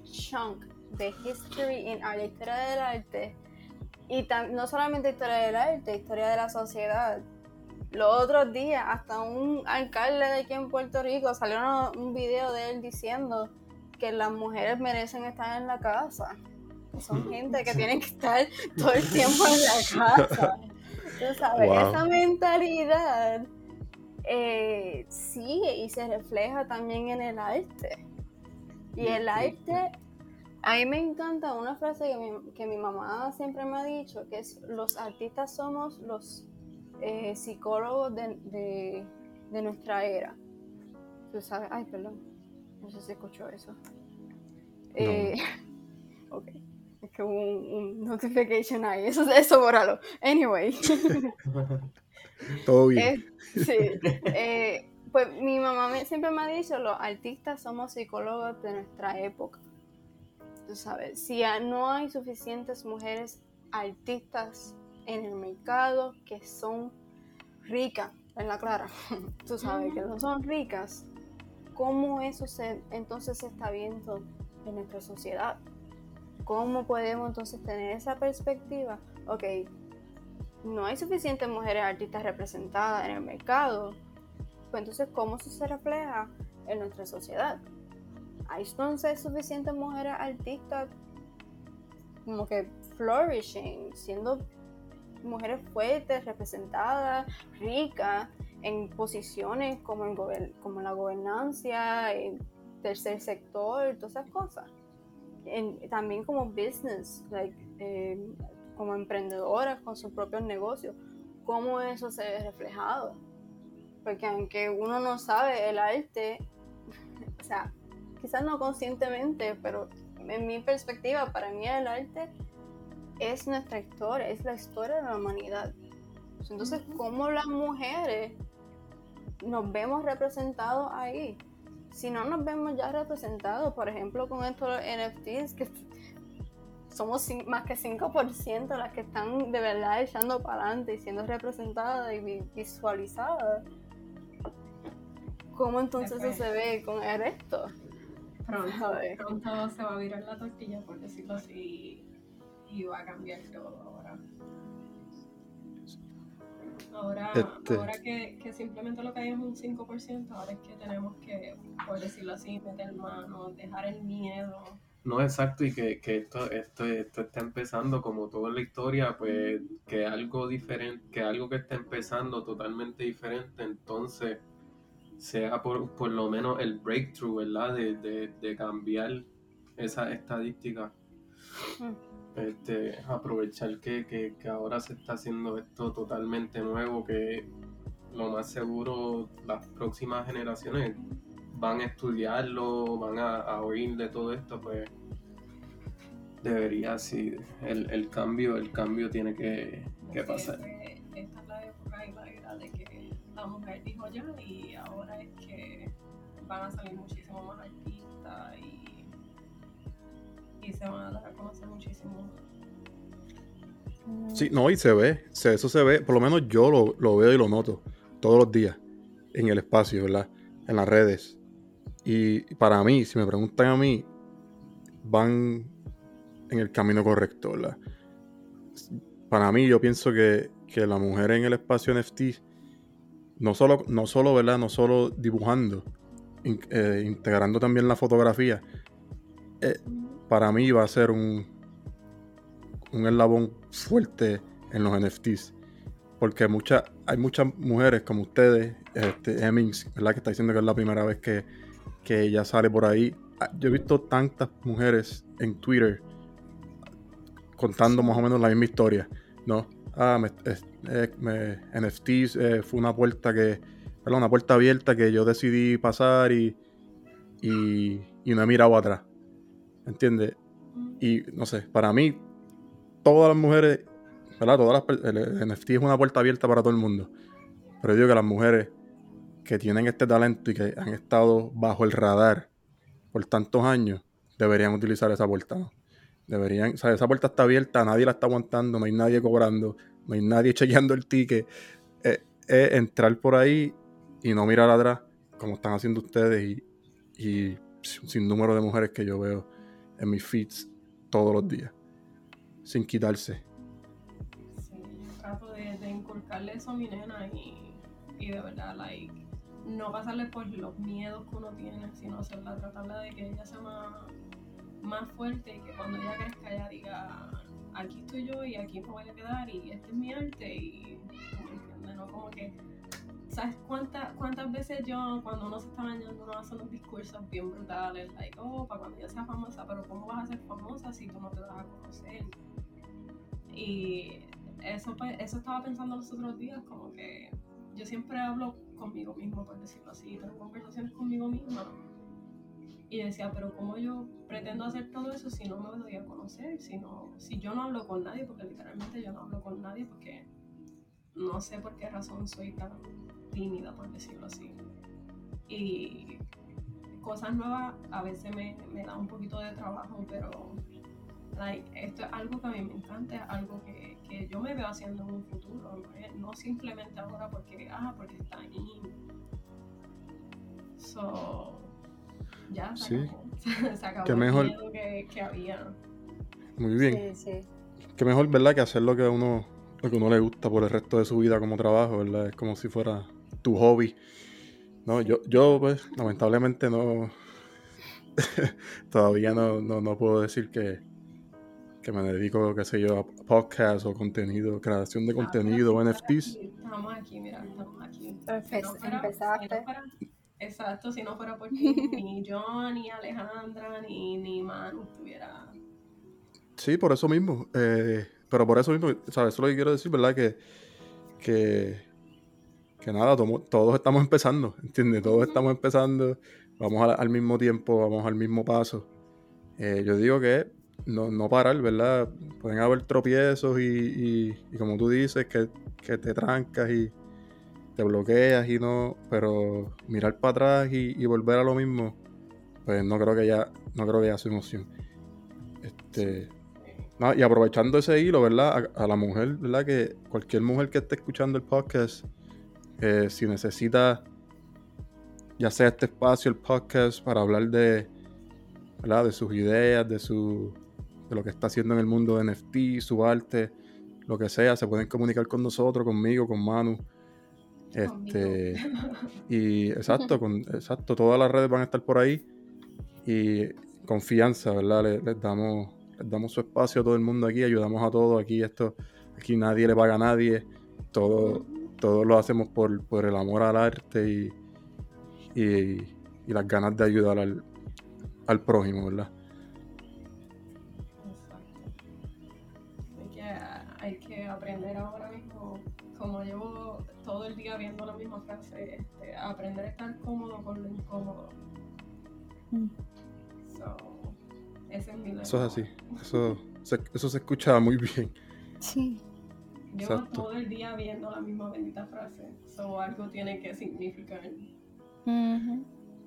S3: chunk de history en la historia del arte y no solamente historia del arte, historia de la sociedad los otros días, hasta un alcalde de aquí en Puerto Rico salió un video de él diciendo que las mujeres merecen estar en la casa. son gente que tienen que estar todo el tiempo en la casa. Tú sabes, esa mentalidad eh, sigue y se refleja también en el arte. Y el arte, a mí me encanta una frase que mi, que mi mamá siempre me ha dicho, que es los artistas somos los eh, psicólogos de, nuestra era. Tú sabes, ay, perdón, no sé si escuchó eso. Eh, ok, es que hubo un, notification ahí, eso, eso bórralo. Anyway.
S1: Todo bien.
S3: sí. Eh, pues mi mamá siempre me ha dicho, los artistas somos psicólogos de nuestra época. Tú sabes, si no hay suficientes mujeres artistas en el mercado que son ricas, en la clara, tú sabes que no son ricas, ¿cómo eso se, entonces se está viendo en nuestra sociedad? ¿Cómo podemos entonces tener esa perspectiva? Ok, no hay suficientes mujeres artistas representadas en el mercado, pues entonces ¿cómo se refleja en nuestra sociedad? ¿Hay entonces suficientes mujeres artistas como que flourishing, siendo mujeres fuertes, representadas, ricas, en posiciones como en, como la gobernancia, el tercer sector, todas esas cosas. También como business, eh, como emprendedoras con sus propios negocios, cómo eso se ve reflejado. Porque aunque uno no sabe el arte, o sea, quizás no conscientemente, pero en mi perspectiva, para mí el arte es nuestra historia, es la historia de la humanidad. Entonces, ¿cómo las mujeres nos vemos representados ahí? Si no nos vemos ya representados, por ejemplo, con estos NFTs, que somos más que 5% las que están de verdad echando para adelante y siendo representadas y visualizadas. ¿Cómo entonces eso se ve con el resto?
S4: Pronto, pronto se va a virar la tortilla, por decirlo así, y va a cambiar todo ahora. Ahora, este ahora que, que, simplemente lo que hay es un 5%, ahora es que tenemos que, por decirlo así, meter mano, dejar el miedo.
S2: No, exacto, y que, que esto, esto, esto está empezando, como toda la historia, pues que algo diferente, que algo que está empezando totalmente diferente, entonces sea por, por lo menos el breakthrough, ¿verdad? De, de, de cambiar esa estadística. Este, aprovechar que, que, que, ahora se está haciendo esto totalmente nuevo, que lo más seguro las próximas generaciones van a estudiarlo, van a, oír de todo esto, pues debería, sí, el, el cambio, el cambio tiene que, que pasar.
S4: esta es la época y la era de que la mujer dijo ya y ahora es que van a salir muchísimo más y se van a dar a conocer muchísimo.
S1: Sí, no, y se ve, eso se ve, por lo menos yo lo, veo y lo noto todos los días en el espacio, ¿verdad? En las redes. Y para mí, si me preguntan a mí, van en el camino correcto, ¿verdad? para mí yo pienso que, que la mujer en el espacio NFT, no solo, no solo, ¿verdad? No solo dibujando, eh, integrando también la fotografía, eh, para mí va a ser un, un eslabón fuerte en los NFTs. Porque muchas, hay muchas mujeres como ustedes, este, Hemmings, ¿verdad? Que está diciendo que es la primera vez que, que ella sale por ahí. Ah, Yo he visto tantas mujeres en Twitter contando más o menos la misma historia, ¿no? Ah, me, eh, NFTs eh, fue una puerta que, ¿verdad? Una puerta abierta que yo decidí pasar y, y, y no he mirado atrás. ¿Entiendes? Y no sé, para mí, todas las mujeres, ¿verdad? Todas las, el, NFT es una puerta abierta para todo el mundo. Pero digo que las mujeres que tienen este talento y que han estado bajo el radar por tantos años, deberían utilizar esa puerta. Deberían, o sea, esa puerta está abierta, nadie la está aguantando, no hay nadie cobrando, no hay nadie chequeando el ticket. Eh, Es, entrar por ahí y no mirar atrás, como están haciendo ustedes y sin número de mujeres que yo veo en mis feeds todos los días, sin quitarse.
S4: Sí, trato de, de inculcarle eso a mi nena y, y de verdad, like, no pasarle por los miedos que uno tiene, sino hacerla, tratarla de que ella sea más, más fuerte y que cuando ella crezca ella diga, aquí estoy yo y aquí me voy a quedar y este es mi arte y, ¿me entiendes? No como que, ¿sabes cuántas, cuántas veces yo, cuando uno se está bañando, uno hace unos discursos bien brutales, like, oh, para cuando ella sea famosa, pero ¿cómo vas a ser famosa si tú no te das a conocer? Y eso, pues, eso estaba pensando los otros días, como que yo siempre hablo conmigo mismo, por decirlo así, tengo conversaciones conmigo misma. Y decía, pero ¿cómo yo pretendo hacer todo eso si no me doy a conocer? Si, no, si yo no hablo con nadie, porque literalmente yo no hablo con nadie, porque no sé por qué razón soy tan tímida, por decirlo así. Y cosas nuevas a veces me, me da un poquito de trabajo, pero like, esto es algo que a mí me encanta, es algo que, que yo me veo haciendo en un futuro, no, no simplemente ahora porque, ah, porque está ahí. So, ya se
S1: Sí.
S4: acabó, se acabó
S1: Qué
S4: el
S1: mejor.
S4: miedo que, que había.
S1: Muy bien.
S3: Sí, sí.
S1: Qué mejor, ¿verdad? Que hacer lo que a uno, lo que uno le gusta por el resto de su vida como trabajo, ¿verdad? Es como si fuera tu hobby. No, yo, yo pues, lamentablemente no. todavía no, no, no puedo decir que, que me dedico, qué sé yo, a podcast o contenido, creación de contenido,
S4: Ah, pero
S1: NFTs.
S4: sí, Estamos aquí, mira, estamos aquí.
S3: Pero
S4: Si no
S3: empezaste.
S4: si no fuera- exacto, si no fuera por ti, ni yo, ni Alejandra, ni, ni Manu estuviera.
S1: Sí, por eso mismo. eh, pero por eso mismo, ¿sabes? Eso es lo que quiero decir, ¿verdad? Que, que, que nada, tomo- todos estamos empezando, ¿entiendes? Todos estamos empezando, vamos al, al mismo tiempo, vamos al mismo paso. Eh, yo digo que no, no parar, ¿verdad? Pueden haber tropiezos y, y- y como tú dices, que, que te trancas y te bloqueas y no, pero mirar para atrás y, y volver a lo mismo, pues no creo que ya, no creo que ya sea una opción. Este, no, y aprovechando ese hilo, ¿verdad? A, a la mujer, ¿verdad? Que cualquier mujer que esté escuchando el podcast, eh, si necesita, ya sea este espacio, el podcast, para hablar de, ¿verdad? De sus ideas, de su, de lo que está haciendo en el mundo de NFT, su arte, lo que sea, se pueden comunicar con nosotros, conmigo, con Manu. Este, y exacto, con, exacto, todas las redes van a estar por ahí. Y confianza, ¿verdad? Le- les, damos, les damos su espacio a todo el mundo aquí, ayudamos a todos. Aquí esto, aquí nadie le paga a nadie. Todo, todo lo hacemos por, por el amor al arte y, y, y las ganas de ayudar al, al prójimo, ¿verdad?
S4: Exacto. Hay que, hay que aprender ahora mismo, como llevo todo el día viendo la misma frase, este, aprender a estar cómodo con lo incómodo.
S3: Mm.
S4: So, ese es mi.
S1: Eso es así. Eso se, eso se escucha muy bien.
S3: Sí.
S4: Llevo
S1: Exacto.
S4: todo el día viendo la misma bendita frase. So, algo tiene que significar.
S3: Ujú.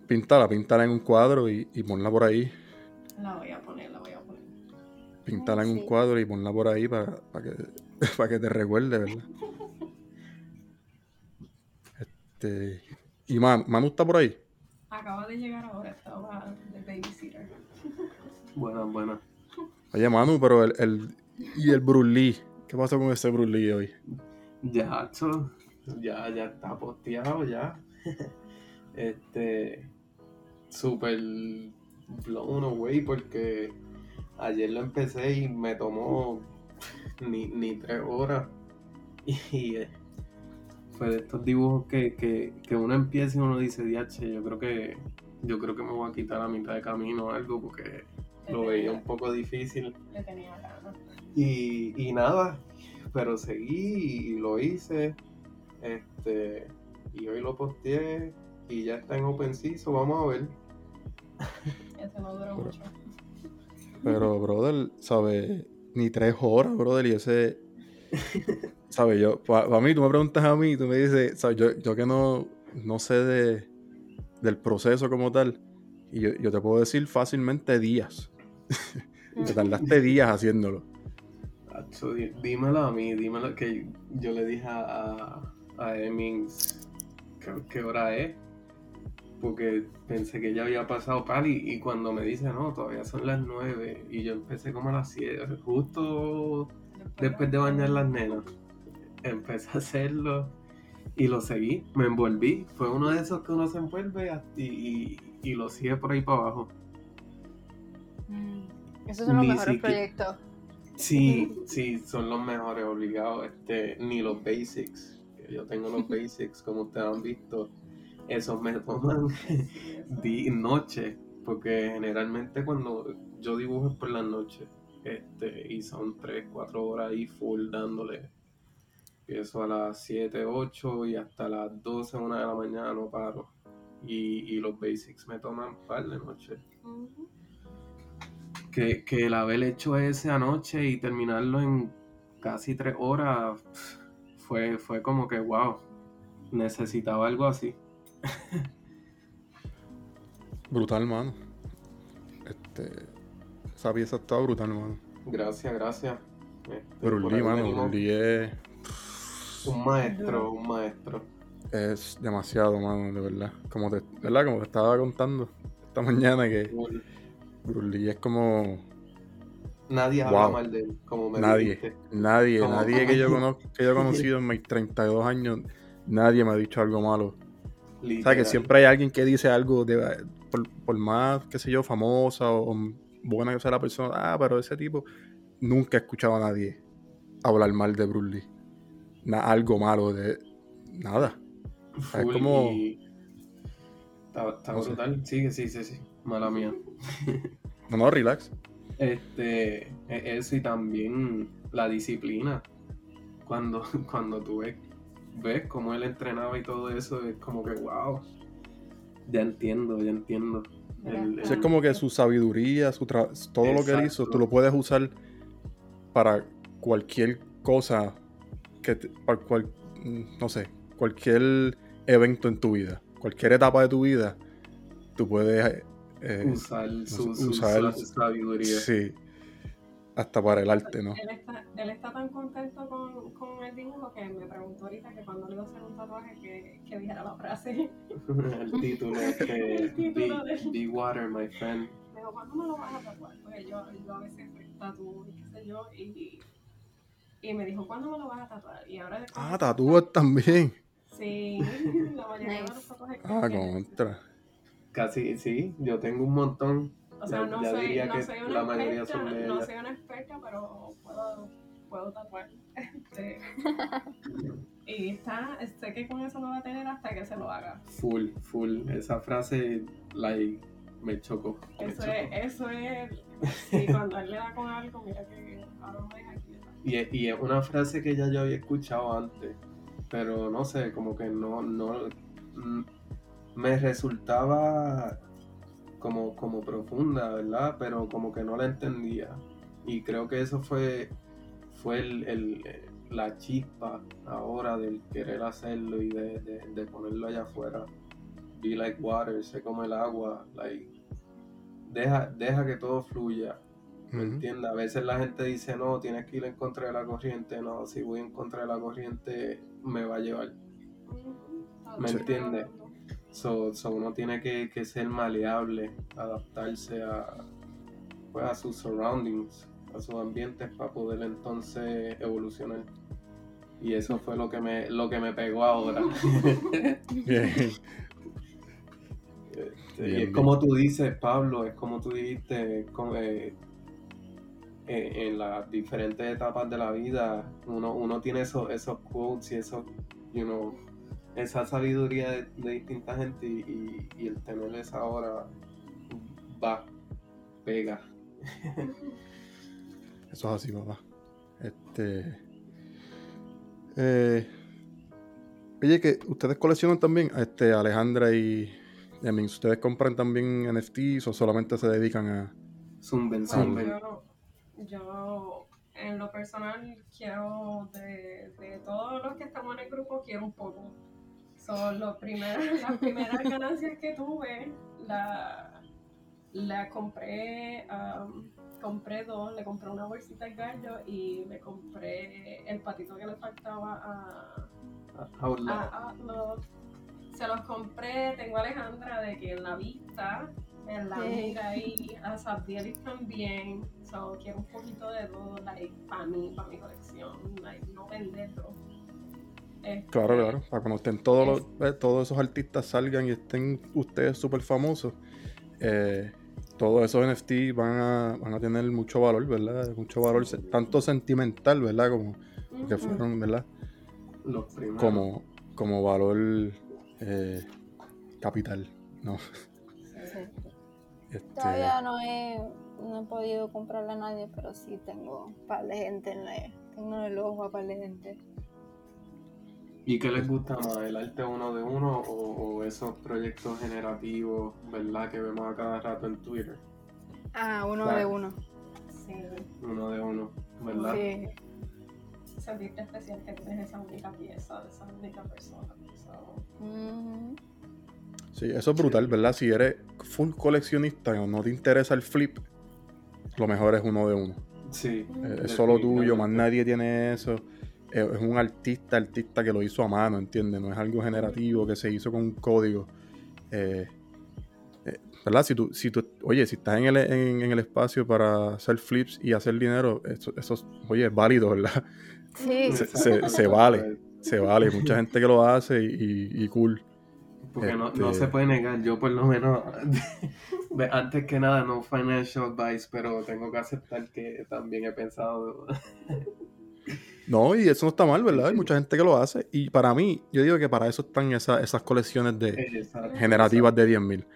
S1: Píntala, píntala en un cuadro y, y ponla por ahí.
S4: La voy a poner, la voy a poner.
S1: Píntala en un cuadro y ponla por ahí para, para que, para que te recuerde, ¿verdad? Este, y Manu, Manu está por ahí.
S4: Acaba de llegar ahora, estaba de babysitter.
S2: Buenas, buenas.
S1: Oye, Manu, pero el, el y el Bruce Lee, ¿Qué pasó con ese Bruce Lee hoy?
S2: Ya, ya, ya está posteado ya. este, súper blown away porque ayer lo empecé y me tomó ni, ni tres horas. Y eh, fue de estos dibujos que, que, que uno empieza y uno dice, diache, yo creo que yo creo que me voy a quitar a mitad de camino o algo porque lo veía un poco difícil.
S4: Le tenía ganas.
S2: Y, y nada, pero seguí y lo hice. Este, y hoy lo posteé y ya está en OpenSea, so vamos a ver.
S4: Ese no duró mucho.
S1: Pero, brother, ¿sabes? Ni tres horas, brother, y ese. ¿Sabes? Yo, para mí, tú me preguntas a mí, tú me dices, ¿sabes? Yo, yo que no, no sé de, del proceso como tal, y yo, yo te puedo decir fácilmente días. te tardaste días haciéndolo.
S2: Dí- dímelo a mí, dímelo que yo le dije a, a Emmings qué, qué hora es. Porque pensé que ya había pasado pali y cuando me dice no, todavía son las nueve y yo empecé como a las siete, justo después de bañar las nenas. Empecé a hacerlo y lo seguí, me envolví. Fue uno de esos que uno se envuelve y, y, y lo sigue por ahí para abajo.
S3: Mm, Esos son los
S2: Ni
S3: mejores
S2: siquiera-
S3: proyectos.
S2: Sí, sí, son los mejores obligados. Este, ni los basics. Yo tengo los basics, como ustedes han visto. Esos me toman noche. Porque generalmente cuando yo dibujo es por la noche. Este, y son 3, 4 horas ahí full dándole. Empiezo a las 7, 8 y hasta las 12, 1 de la mañana no paro. Y, y los basics me toman un par de noches
S4: Ujú.
S2: Que, que el haber hecho ese anoche y terminarlo en casi tres horas fue, fue como que wow, necesitaba algo así.
S1: Brutal, mano. Este. Esa pieza está brutal, mano.
S2: Gracias, gracias. Este,
S1: mano. Lee es,
S2: Un maestro, un maestro.
S1: es demasiado, mano, de verdad. Como te, ¿verdad? Como te estaba contando esta mañana que. Bruce Lee es como
S2: Nadie habla mal de él, como me
S1: Nadie.
S2: dijiste.
S1: nadie,
S2: Como-
S1: nadie que yo conozco, que yo he conocido en mis 32 años, nadie me ha dicho algo malo. O sea, que siempre hay alguien que dice algo de, por, por más, qué sé yo, famosa o buena que sea la persona, ah, pero ese tipo, nunca he escuchado a nadie hablar mal de Bruce Lee. Na- algo malo de nada.
S2: Full
S1: es como-
S2: Está, está
S1: No sé.
S2: brutal. Sigue, sí, sí, sí. Mala mía.
S1: No, no, relax.
S2: Este, e- eso y también la disciplina. Cuando, cuando tú ves, ves cómo él entrenaba y todo eso, es como que wow. Ya entiendo, ya entiendo. El-
S1: O sea, es como que su sabiduría, su tra- todo lo que él hizo, tú lo puedes usar para cualquier cosa, que te- para cual, no sé, cualquier evento en tu vida, cualquier etapa de tu vida, tú puedes eh,
S2: usar su, su
S1: usar-
S2: sabiduría.
S1: Sí. Hasta para el arte, ¿no?
S4: Él está, él está tan contento con, con el dibujo que me preguntó ahorita que cuando le iba a hacer un tatuaje que, que dijera la frase.
S2: el título es que
S4: El título
S2: be,
S4: de-
S2: be water, my friend.
S4: Me dijo, ¿cuándo me lo vas a tatuar? Porque yo, yo a veces pues, tatúo y qué sé yo. Y, y me dijo, ¿cuándo me lo vas a tatuar? Y ahora
S1: Ah, tatúas también.
S4: Sí, la mayoría de los tatuajes
S1: Ah, contra.
S2: Casi, sí, yo tengo un montón.
S4: O sea,
S2: Ya-
S4: no,
S2: ya
S4: soy,
S2: diría
S4: no
S2: que
S4: soy
S2: la
S4: una
S2: mayoría
S4: experta,
S2: son de
S4: no soy una experta, pero puedo, puedo tatuar. Este, y está, sé que con eso lo va a tener hasta que se lo haga.
S2: Full, full. Esa frase, like, me chocó. me
S4: Eso
S2: chocó.
S4: es, eso es, sí, cuando él le da con algo, mira que ahora me deja quieta.
S2: Y, es- y es una frase que ya yo había escuchado antes, pero no sé, como que no, no, me resultaba como, como profunda, ¿verdad? Pero como que no la entendía. Y creo que eso fue, fue el, el- eh, la chispa ahora del querer hacerlo y de, de- de ponerlo allá afuera. Be like water, sé como el agua, like, deja, deja que todo fluya. ¿Me entiendes? A veces la gente dice, no, tienes que ir en contra de la corriente. No, si voy en contra de la corriente, me va a llevar. ¿Me
S4: Sí.
S2: entiendes? So, so uno tiene que, que ser maleable, adaptarse a, pues, a sus surroundings. a sus ambientes para poder entonces evolucionar. Y eso fue lo que me, lo que me pegó ahora.
S1: Bien.
S2: Este, y
S1: Bien,
S2: es como tú dices, Pablo, es como tú dijiste, con- eh, eh, en las diferentes etapas de la vida, uno, uno tiene esos, esos quotes y esos, you know, esa sabiduría de, de distinta gente y, y- y el tener esa ahora va, pega.
S1: Eso es así, papá. Este. Eh, oye, que ustedes coleccionan también, este, Alejandra y Yamin, ¿ustedes compran también NFTs o solamente se dedican a.
S2: Zumben, zumben.
S4: Yo, yo, en lo personal, quiero de, de todos los que estamos en el grupo, quiero un poco. Son los primeros, las primeras ganancias que tuve, la, la compré, um, compré dos, le compré una bolsita al gallo y le compré el patito que le faltaba a,
S2: Outlaw.
S4: Se los compré, tengo a Alejandra de que en la vista, en la amiga ahí, a Sabdielis también. So, quiero un poquito de todo, like, para mí, para mi colección, like, no venderlo. Este,
S1: Claro, claro, para cuando estén todos, los- eh, todos esos artistas salgan y estén ustedes súper famosos, eh, todos esos NFT van a, van a tener mucho valor, ¿verdad? Mucho valor, tanto sentimental, ¿verdad? Como que fueron, ¿verdad?
S2: Los primeros.
S1: Como, como valor eh, capital, ¿no? Este,
S3: Todavía no he, no he podido comprarle a nadie, pero sí tengo un par de gente en la, tengo en el ojo a par de gente.
S2: ¿Y qué les gusta más, el arte uno de uno o, o esos proyectos generativos, verdad, que vemos a cada rato en Twitter?
S3: Ah, uno de uno.
S4: Sí,
S2: Uno de uno, ¿verdad?
S3: Sí.
S4: sentirte especial que tienes esa única pieza, de esa única persona. So.
S1: Sí, eso es brutal, ¿verdad? Si eres full coleccionista o no te interesa el flip, lo mejor es uno de uno.
S2: Sí.
S1: Eh, es solo tuyo, más nadie tiene eso. Es un artista, artista que lo hizo a mano, ¿entiendes? No es algo generativo que se hizo con un código. Eh, eh, ¿Verdad? Si tú, si tú, oye, si estás en el, en, en el espacio para hacer flips y hacer dinero, eso, eso es, oye, es válido, ¿verdad?
S3: Sí.
S1: Se- se- se vale. Se vale, mucha gente que lo hace y, y- cool.
S2: Porque no, no
S1: Este-
S2: se puede negar, yo por lo menos, antes que nada, no financial advice, pero tengo que aceptar que también he pensado,
S1: No, y eso no está mal, ¿verdad? Hay mucha gente que lo hace. Y para mí, yo digo que para eso están esa- esas colecciones de,
S2: Exacto,
S1: generativas de 10.000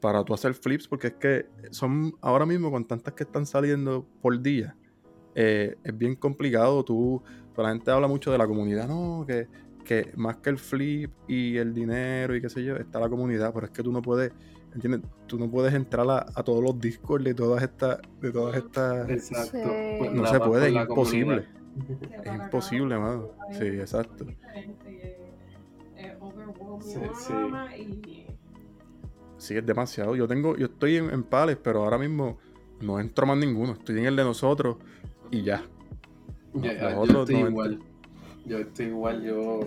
S1: para tú hacer flips porque es que son ahora mismo con tantas que están saliendo por día eh, es bien complicado tú la gente habla mucho de la comunidad no que, que más que el flip y el dinero y qué sé yo está la comunidad pero es que tú no puedes ¿entiendes? tú no puedes entrar a, a todos los discord de todas estas de todas estas
S2: Exacto.
S3: Sí.
S2: Pues
S1: no se puede es imposible
S2: comunidad.
S1: Es imposible mano sí exacto
S4: diferente, eh, eh, overwhelming
S2: Sí, sí.
S1: Sí, es demasiado. Yo tengo, yo estoy en, en Pales, pero ahora mismo no entro más ninguno. Estoy en el de nosotros y ya.
S2: Ya,
S1: Los
S2: ya, yo estoy
S1: no
S2: igual. Yo estoy igual, yo.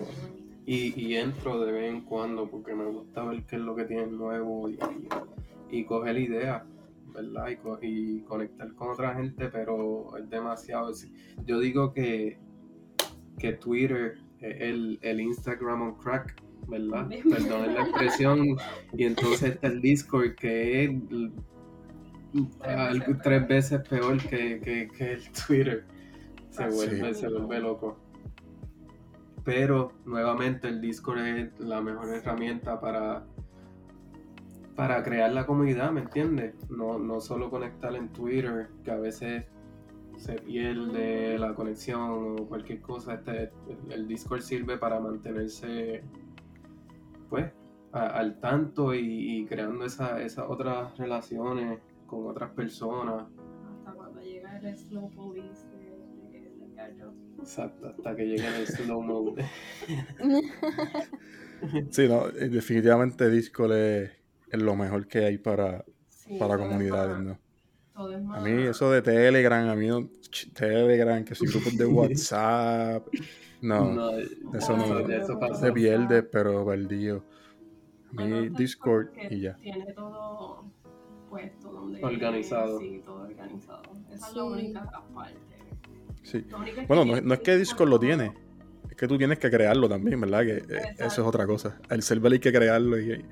S2: Y, y entro de vez en cuando porque me gusta ver qué es lo que tienen nuevo y, y, y coger ideas, ¿verdad? Y, co- y conectar con otra gente, pero es demasiado. Yo digo que, que Twitter es el, el Instagram on crack, ¿verdad? Perdón la expresión. Y entonces está el Discord que es algo- tres veces peor que, que, que el Twitter. Se vuelve,
S1: Sí.
S2: se vuelve loco. Pero nuevamente el Discord es la mejor herramienta para, para crear la comunidad, ¿me entiendes? No, no solo conectar en Twitter, que a veces se pierde la conexión o cualquier cosa. Este, el, Discord sirve para mantenerse pues a- al tanto y, y creando esa- esas otras relaciones con otras personas.
S4: hasta cuando llega el slow police de, de-.
S2: Exacto, hasta que llegue el slow mode.
S1: Sí, no, definitivamente Discord es, es lo mejor que hay para,
S4: Sí,
S1: para comunidades, ¿no? A mí eso de Telegram, a mí no, Telegram, que si grupos de WhatsApp, no, eso no-
S2: eso
S1: se pierde, pero perdido. A mí
S4: gusta
S1: Discord y ya.
S4: Tiene todo puesto donde
S2: Organizado.
S4: Sí, todo organizado. Esa es la única parte.
S1: Sí. Bueno, no, no es que Discord lo tiene, es que tú tienes que crearlo también, ¿verdad? Que eh, eso es otra cosa. El server hay que crearlo y, y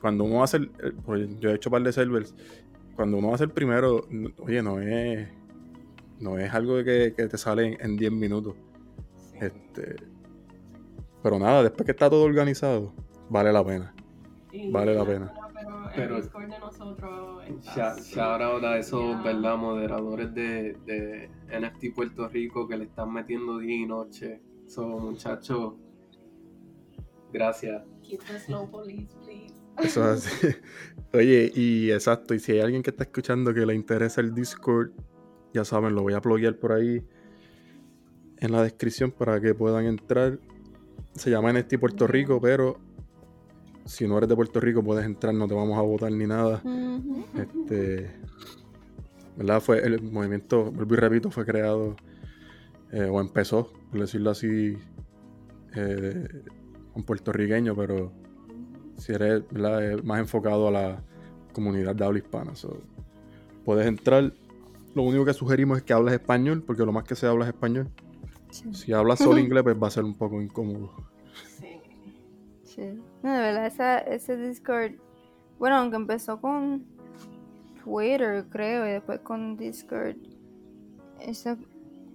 S1: cuando uno hace, el, el- pues yo he hecho un par de servers, cuando uno hace el primero, no- oye, no es, no es algo que, que te sale en- en 10 minutos.
S4: Sí.
S1: Este, pero nada, después que está todo organizado, vale la pena.
S4: Y
S1: vale la pena.
S4: Pero,
S2: Pero-
S4: el Discord de nosotros está
S2: Shout, out a esos. ¿verdad? Moderadores de, de NFT Puerto Rico que le están metiendo día y noche. So, muchachos, gracias.
S4: Keep the slow police, please.
S1: Eso es así. Oye, y exacto, y si hay alguien que está escuchando que le interesa el Discord, ya saben, lo voy a pluguear por ahí en la descripción para que puedan entrar. Se llama NFT Puerto Rico, pero si no eres de Puerto Rico puedes entrar, no te vamos a votar ni nada. Este, ¿verdad? Fue el movimiento, vuelvo y repito, fue creado eh, o empezó, por decirlo así, eh, un puertorriqueño, pero si eres ¿verdad? Más enfocado a la comunidad de habla hispana. so, puedes entrar. Lo único que sugerimos es que hables español, porque lo más que se habla es español.
S3: Sí.
S1: Si hablas solo inglés, pues va a ser un poco incómodo.
S4: Sí.
S3: Sí. No, de verdad, esa, ese Discord, bueno, aunque empezó con Twitter, creo, y después con Discord, eso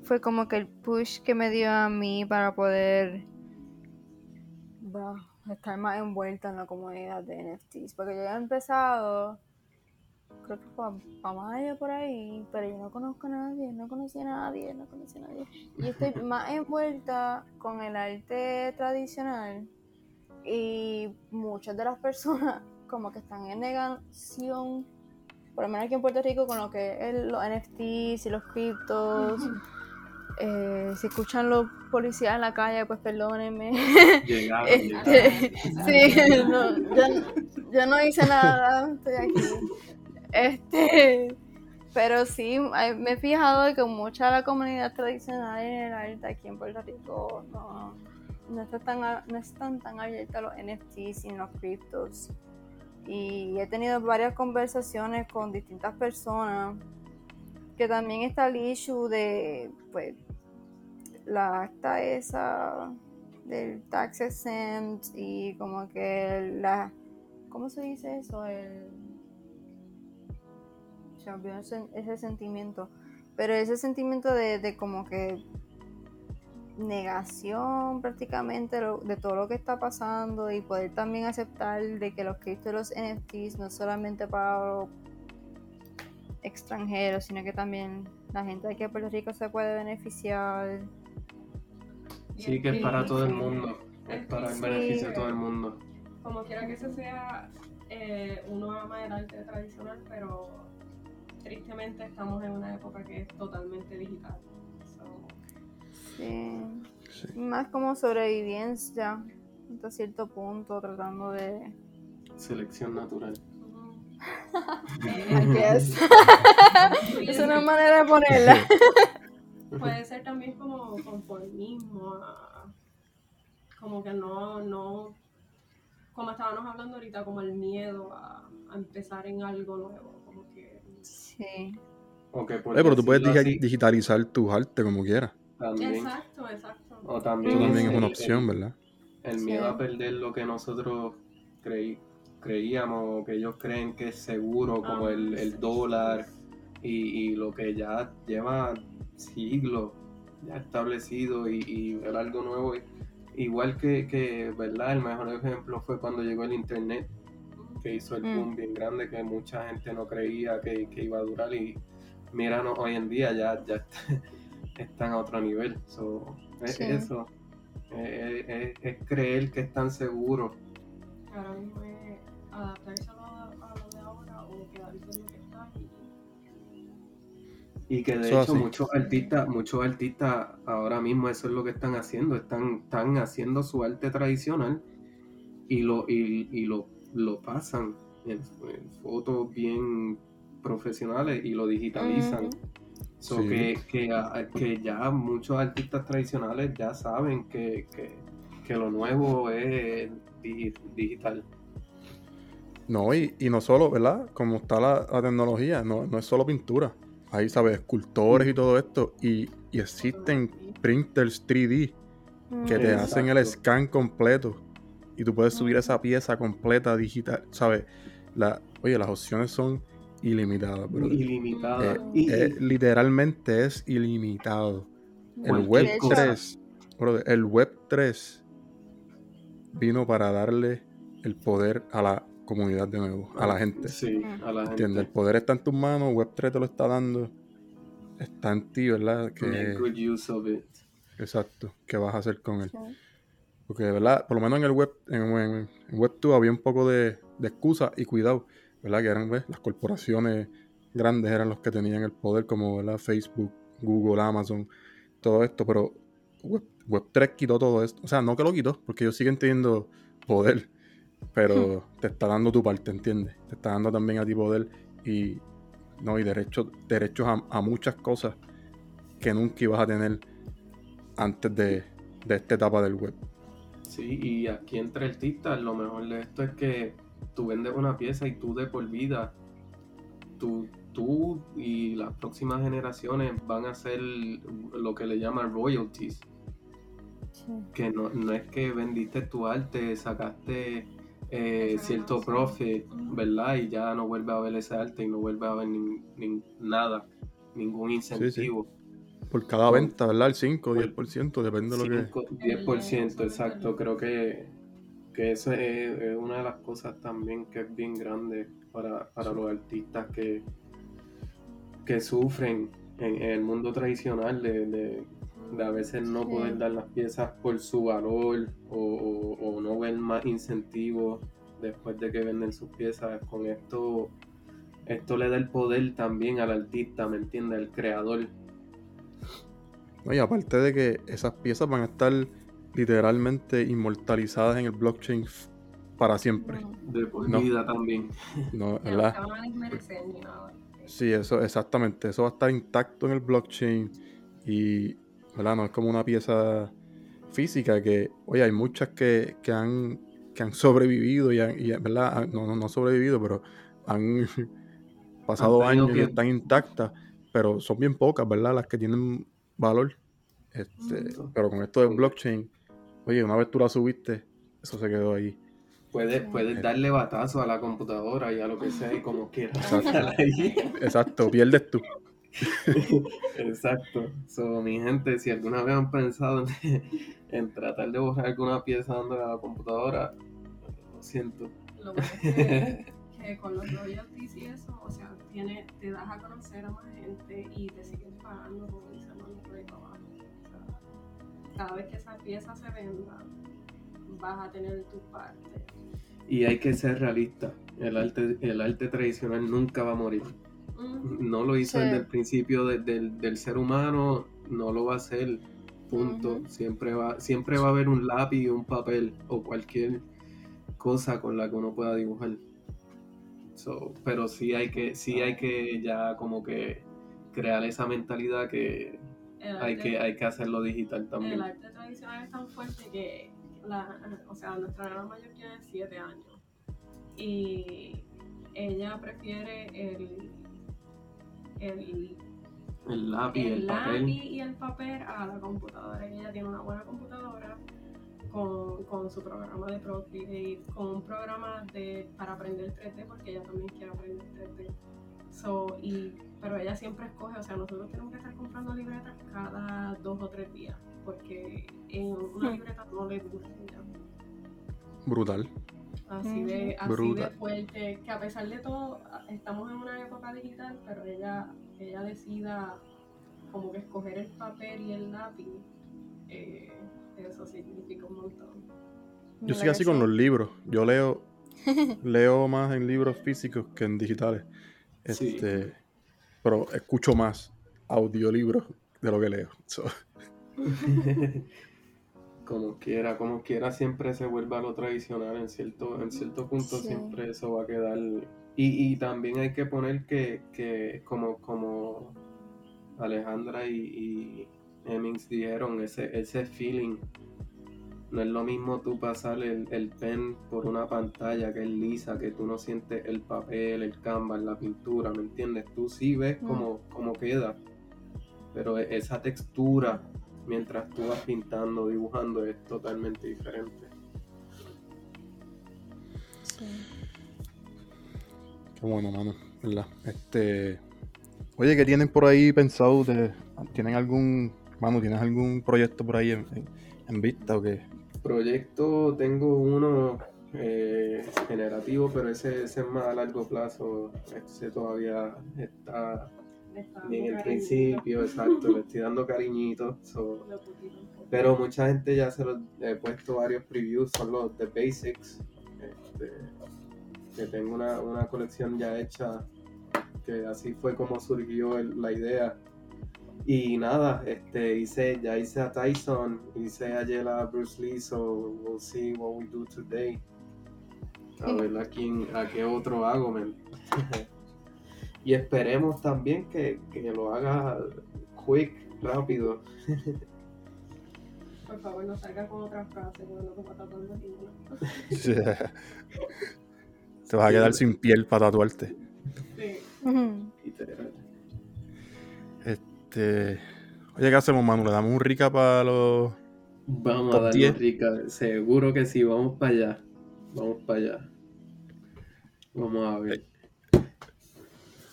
S3: fue como que el push que me dio a mí para poder bro, estar más envuelta en la comunidad de NFTs. Porque yo había empezado, creo que fue para mayo por ahí, pero yo no conozco a nadie, no conocí a nadie, no conocí a nadie. Y estoy más envuelta con el arte tradicional y muchas de las personas como que están en negación, por lo menos aquí en Puerto Rico, con lo que es el- los NFTs y los criptos. Eh, si escuchan los policías en la calle, pues perdónenme.
S2: Llegaron,
S3: Este,
S2: llegaron.
S3: sí, no, yo, yo no hice nada, estoy aquí. Este, pero sí, me he fijado de que mucha de la comunidad tradicional en el arte aquí en Puerto Rico no, no, está tan, no están tan abiertas a los NFTs y los criptos. Y he tenido varias conversaciones con distintas personas que también está el issue de, pues, la acta esa del tax exempt y como que la ¿cómo se dice eso? el se ese, sentimiento pero ese sentimiento de, de como que negación prácticamente de todo lo que está pasando y poder también aceptar de que los criptos y los NFTs no solamente para extranjeros sino que también la gente de aquí de Puerto Rico se puede beneficiar
S2: Sí, que es para todo el mundo. Es para el beneficio de todo el mundo.
S4: Como quiera que ese sea, eh, uno ama el arte tradicional, pero tristemente estamos en una época que es totalmente digital. So,
S3: Sí.
S1: Sí.
S3: Más como sobrevivencia hasta cierto punto, tratando de.
S2: Selección natural.
S3: I guess. es una manera de ponerla.
S4: Puede ser también como conformismo, a- como que no, no, como estábamos hablando ahorita, como el miedo a, a empezar en algo nuevo, como que
S3: Sí.
S2: O que por
S1: Eh, pero tú puedes
S2: así,
S1: digitalizar tu arte como quieras.
S2: también,
S4: Exacto, exacto.
S2: o
S1: Eso
S2: también,
S1: es una
S2: el-
S1: opción, ¿verdad?
S2: El
S3: Sí.
S2: miedo a perder lo que nosotros creí, creíamos o que ellos creen que es seguro, como
S4: Ah,
S2: el, el
S4: sí.
S2: dólar y, y lo que ya lleva siglos ya establecido y, y ver algo nuevo. Igual que, que, ¿verdad? El mejor ejemplo fue cuando llegó el internet, que hizo el
S3: Mm.
S2: boom bien grande, que mucha gente no creía que, que iba a durar y míranos hoy en día ya, ya están a otro nivel. So, es
S3: Sí.
S2: eso. Es, es- es creer que están seguros.
S4: Ahora mismo es adaptarse Y
S2: que de
S1: Eso
S2: hecho
S1: así.
S2: muchos artistas, muchos artistas ahora mismo eso es lo que están haciendo, están, están haciendo su arte tradicional y lo, y, y lo, lo pasan en, en fotos bien profesionales y lo digitalizan. So
S1: Sí.
S2: que, que, ah, que ya muchos artistas tradicionales ya saben que, que, que lo nuevo es digi- digital.
S1: No, y, y no solo, ¿verdad? Como está la, la tecnología, no, no es solo pintura. Hay, ¿sabes? Escultores y todo esto. Y, y existen printers 3D que te
S2: Exacto.
S1: hacen el scan completo. Y tú puedes subir esa pieza completa digital, ¿sabes? La, oye, las opciones son ilimitadas, bro.
S2: Ilimitada.
S1: Eh,
S2: Y-
S1: eh, literalmente es ilimitado. El Web
S2: cosa.
S1: 3, brother, el Web 3 vino para darle el poder a la comunidad de nuevo, a la gente.
S2: Sí, a la gente.
S1: ¿Entiendes? El poder está en tus manos, Web 3 te lo está dando. Está en ti, ¿verdad?
S2: Make
S1: Que,
S2: good use of it.
S1: exacto, ¿qué vas a hacer con él?
S3: Sí.
S1: Porque, ¿verdad? Por lo menos en el web, en, en- en web 2 había un poco de, de excusa y cuidado, ¿verdad? Que eran, ¿ves? Las corporaciones grandes eran los que tenían el poder, como, ¿verdad? Facebook, Google, Amazon, todo esto, pero web, web 3 quitó todo esto. O sea, no que lo quitó, porque ellos siguen teniendo poder, pero te está dando tu parte, ¿entiendes? Te está dando también a ti poder y, no, y derechos, derechos a, a muchas cosas que nunca ibas a tener antes de, de esta etapa del web.
S2: Sí, y aquí entre artistas, lo mejor de esto es que tú vendes una pieza y tú de por vida, tú, tú y las próximas generaciones van a hacer lo que le llaman royalties.
S3: Sí.
S2: Que no, no es que vendiste tu arte, sacaste eh, cierto
S4: Ujú.
S2: ¿verdad? Y ya no vuelve a ver ese arte y no vuelve a ver nin- nin- nada, ningún incentivo.
S1: Por cada venta, ¿verdad? El 5 o 10%, depende de lo que...
S2: 5, 10%, exacto. Creo que, que eso es, es una de las cosas también que es bien grande para, para los artistas que, que sufren en, en el mundo tradicional de, de- de a veces no
S3: Sí.
S2: poder dar las piezas por su valor o, o- o no ver más incentivos después de que venden sus piezas. Con esto, esto le da el poder también al artista, ¿me entiendes? Al creador.
S1: No, y aparte de que esas piezas van a estar literalmente inmortalizadas en el blockchain para siempre.
S2: De por
S1: No.
S2: vida también.
S1: ¿no? ¿verdad?
S4: se van a desmerecer ni nada.
S1: Sí, eso, exactamente. Eso va a estar intacto en el blockchain y, ¿verdad? No es como una pieza física que, oye, hay muchas que, que han, que han sobrevivido y, han- y, ¿verdad? No, no, no sobrevivido, pero han pasado
S2: Han
S1: años y están intactas, pero son bien pocas, ¿verdad? Las que tienen valor. Este, pero con esto del blockchain, oye, una vez tú la subiste, eso se quedó ahí.
S2: Puedes, puedes darle batazo a la computadora y a lo que sea y como quieras.
S1: Exacto. Exacto, pierdes tú.
S2: Exacto. So, mi gente, si alguna vez han pensado en, en tratar de borrar alguna pieza dándole a la computadora, lo siento.
S4: Lo bueno es que, que con los royalties y eso, o sea, tiene, te das a conocer a más gente y te siguen pagando, como dice Manu, por ahí para abajo. O sea, cada vez que esa pieza se venda, vas a tener tu parte.
S2: Y hay que ser realista. El arte, el arte tradicional nunca va a morir. No lo hizo
S3: Sí.
S2: desde el principio de- del, del ser humano, no lo va a hacer. Punto. Siempre va, siempre va a haber un lápiz, un papel o cualquier cosa con la que uno pueda dibujar. So, pero sí hay que, sí hay que ya como que crear esa mentalidad que hay que, hay que hacerlo digital también.
S4: El arte tradicional es tan fuerte que, la, o sea, nuestra hermana mayor tiene 7 años y ella prefiere el, el,
S2: El lápiz, el,
S4: el
S2: papel.
S4: lápiz y el papel a la computadora. Ella tiene una buena computadora con, con su programa de Procreate, con un programa de, para aprender 3D porque ella también quiere aprender 3D. So, y, pero ella siempre escoge, o sea, nosotros tenemos que estar comprando libretas cada dos o tres días porque en una
S3: Hmm.
S4: libreta no le dura ya.
S1: Brutal.
S4: Así de, así de fuerte, que a pesar de todo, estamos en una época digital, pero ella, ella decida como que escoger el papel y el lápiz, eh, eso significa un montón.
S1: Yo
S3: ¿Verdad
S1: soy así con los libros. Yo leo, leo más en libros físicos que en digitales.
S2: Sí.
S1: Este, Pero escucho más audiolibros de lo que leo. So,
S2: como quiera, como quiera siempre se vuelve a lo tradicional en cierto, en cierto punto
S3: Sí.
S2: siempre eso va a quedar y, y también hay que poner que, que como, como Alejandra y, y dijeron, ese, ese feeling no es lo mismo tú pasar el, el pen por una pantalla que es lisa, que tú no sientes el papel, el canvas, la pintura, ¿me entiendes? Tú sí ves
S3: Mm.
S2: cómo, cómo queda, pero e- esa textura mientras tú vas pintando, dibujando, es totalmente diferente.
S3: Sí.
S1: Qué bueno, mano, ¿verdad? Este. Oye, ¿qué tienen por ahí pensado? De, ¿Tienen algún. Mano, ¿tienes algún proyecto por ahí en, en- en vista o qué?
S2: Proyecto, tengo uno eh, generativo, pero ese, ese es más a largo plazo, ese todavía está en el principio, exacto, le estoy dando cariñitos. so, Pero mucha gente ya se los he puesto varios previews, son los de Basics. Este, que tengo una, una colección ya hecha, que así fue como surgió el- la idea. Y nada, este, hice, ya hice a Tyson, hice ayer a Bruce Lee, so we'll see what we do today. A ver a quién, a qué otro hago, men. y esperemos también que, que lo haga quick, rápido.
S4: Por favor, no salga con otra frase, porque no te va a tatuar ninguna.
S1: Te vas a quedar sin piel para tatuarte.
S4: Sí.
S2: Literal.
S1: Este. Oye, ¿qué hacemos, Manu? ¿Le damos un recap a los.
S2: Vamos
S1: Top
S2: a darle
S1: 10.
S2: rica, seguro que sí, vamos para allá. Vamos para allá. Vamos a ver.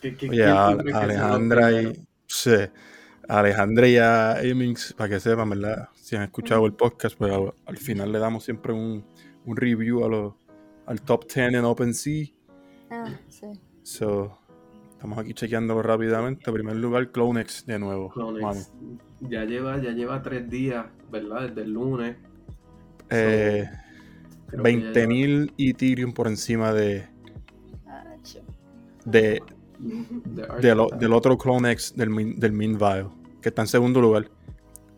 S2: ¿Qué,
S1: Oye, a, Alejandra y. Sí. Alejandra y a Amings, para que sepan, ¿verdad? Si han escuchado el podcast, pues al, al final le damos siempre un, un review a los, al top 10 en OpenSea.
S3: Ah, sí.
S1: So, estamos aquí chequeándolo rápidamente. En primer lugar, Clonex de nuevo.
S2: Clonex. Ya lleva, ya lleva tres días, ¿verdad? Desde el lunes.
S1: Eh,
S2: ya
S1: 20.000 Ethereum por encima de,
S3: Ah,
S1: de del, del otro Clonex del, del Minvile, que está en segundo lugar.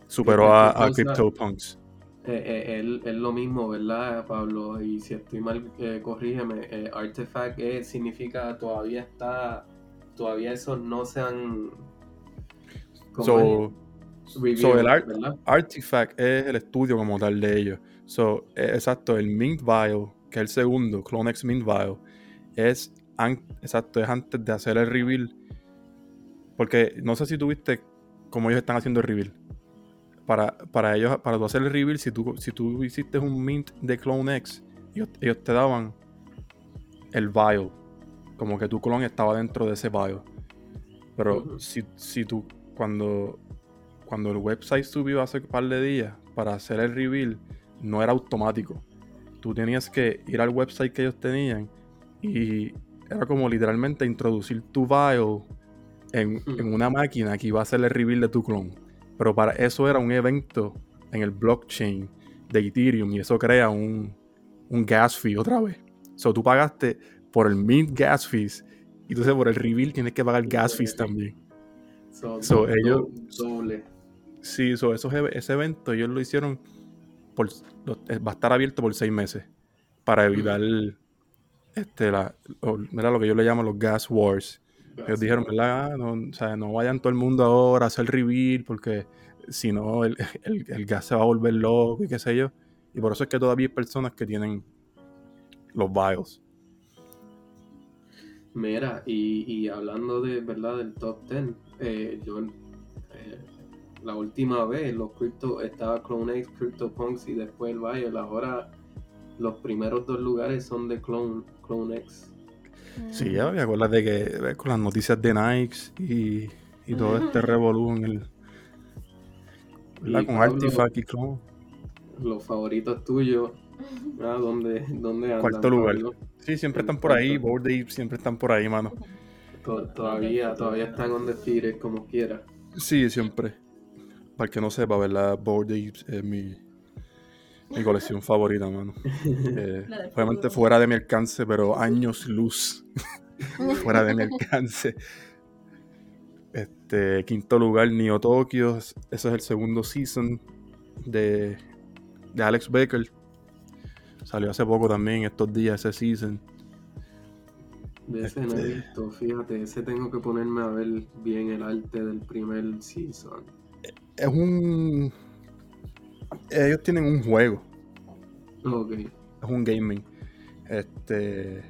S1: Superó a, a CryptoPunks.
S2: Eh, eh, él- es lo mismo, ¿verdad, Pablo? Y si estoy mal, eh, corrígeme. Eh, artifact eh, significa todavía está, todavía esos no se han... ¿cómo
S1: So?
S2: Revealed,
S1: so el art-. Artifact es el estudio como tal de ellos. So, exacto, el Mint Vial, que es el segundo, Clonex Mint Vial, es, exacto, es antes de hacer el reveal. Porque no sé si tuviste cómo ellos están haciendo el reveal. Para, para ellos, para tú hacer el reveal, si tú, si tú hiciste un mint de Clonex, ellos, ellos te daban el vial. Como que tu clon estaba dentro de ese vial. Pero si, si tú, cuando, cuando el website subió hace un par de días para hacer el reveal, no era automático. Tú tenías que ir al website que ellos tenían y era como literalmente introducir tu vial en, en una máquina que iba a hacer el reveal de tu clon. Pero para eso era un evento en el blockchain de Ethereum y eso crea un, un gas fee otra vez. So tú pagaste por el mint gas fees y entonces por el reveal tienes que pagar gas fees también.
S2: So,
S1: so, ellos-
S2: Doble.
S1: Sí, so, esos ese evento ellos lo hicieron por va a estar abierto por seis meses para evitar este la, o- mira, lo que yo le llamo los gas wars. Ellos dijeron, ¿verdad? No, o sea, no vayan todo el mundo ahora a hacer reveal porque si no el, el- el gas se va a volver loco y qué sé yo. Y por eso es que todavía hay personas que tienen los vials.
S2: Mira, y, y hablando de verdad del top 10, eh, yo eh, la última vez los crypto estaba CloneX, CryptoPunks y después el Biol. Ahora los primeros dos lugares son de Clone, CloneX.
S1: Sí, ya me acuerdas de que con las noticias de Nike y, y todo este revolú en el... ¿verdad?
S2: Y
S1: Con Artifact y Clone.
S2: Los favoritos tuyos, ah, ¿dónde, dónde andan?
S1: Cuarto lugar.
S2: Pablo?
S1: Sí, siempre están por ahí. Bored Ape siempre están por ahí, mano.
S2: To- Todavía, todavía están on the feed, como quiera.
S1: Sí, siempre. Para el que no sepa, ¿verdad? Bored Apes es mi, mi colección favorita, mano. Eh, obviamente fuera de mi alcance, pero años luz fuera de mi alcance. Este, quinto lugar, Neo Tokyo. Ese es el segundo season de, de Alex Becker. Salió hace poco también, estos días, ese season.
S2: De ese no he
S1: Este-
S2: visto, fíjate, ese tengo que ponerme a ver bien el arte del primer season.
S1: es un. Ellos tienen un juego
S2: Ok.
S1: Es un gaming. Este.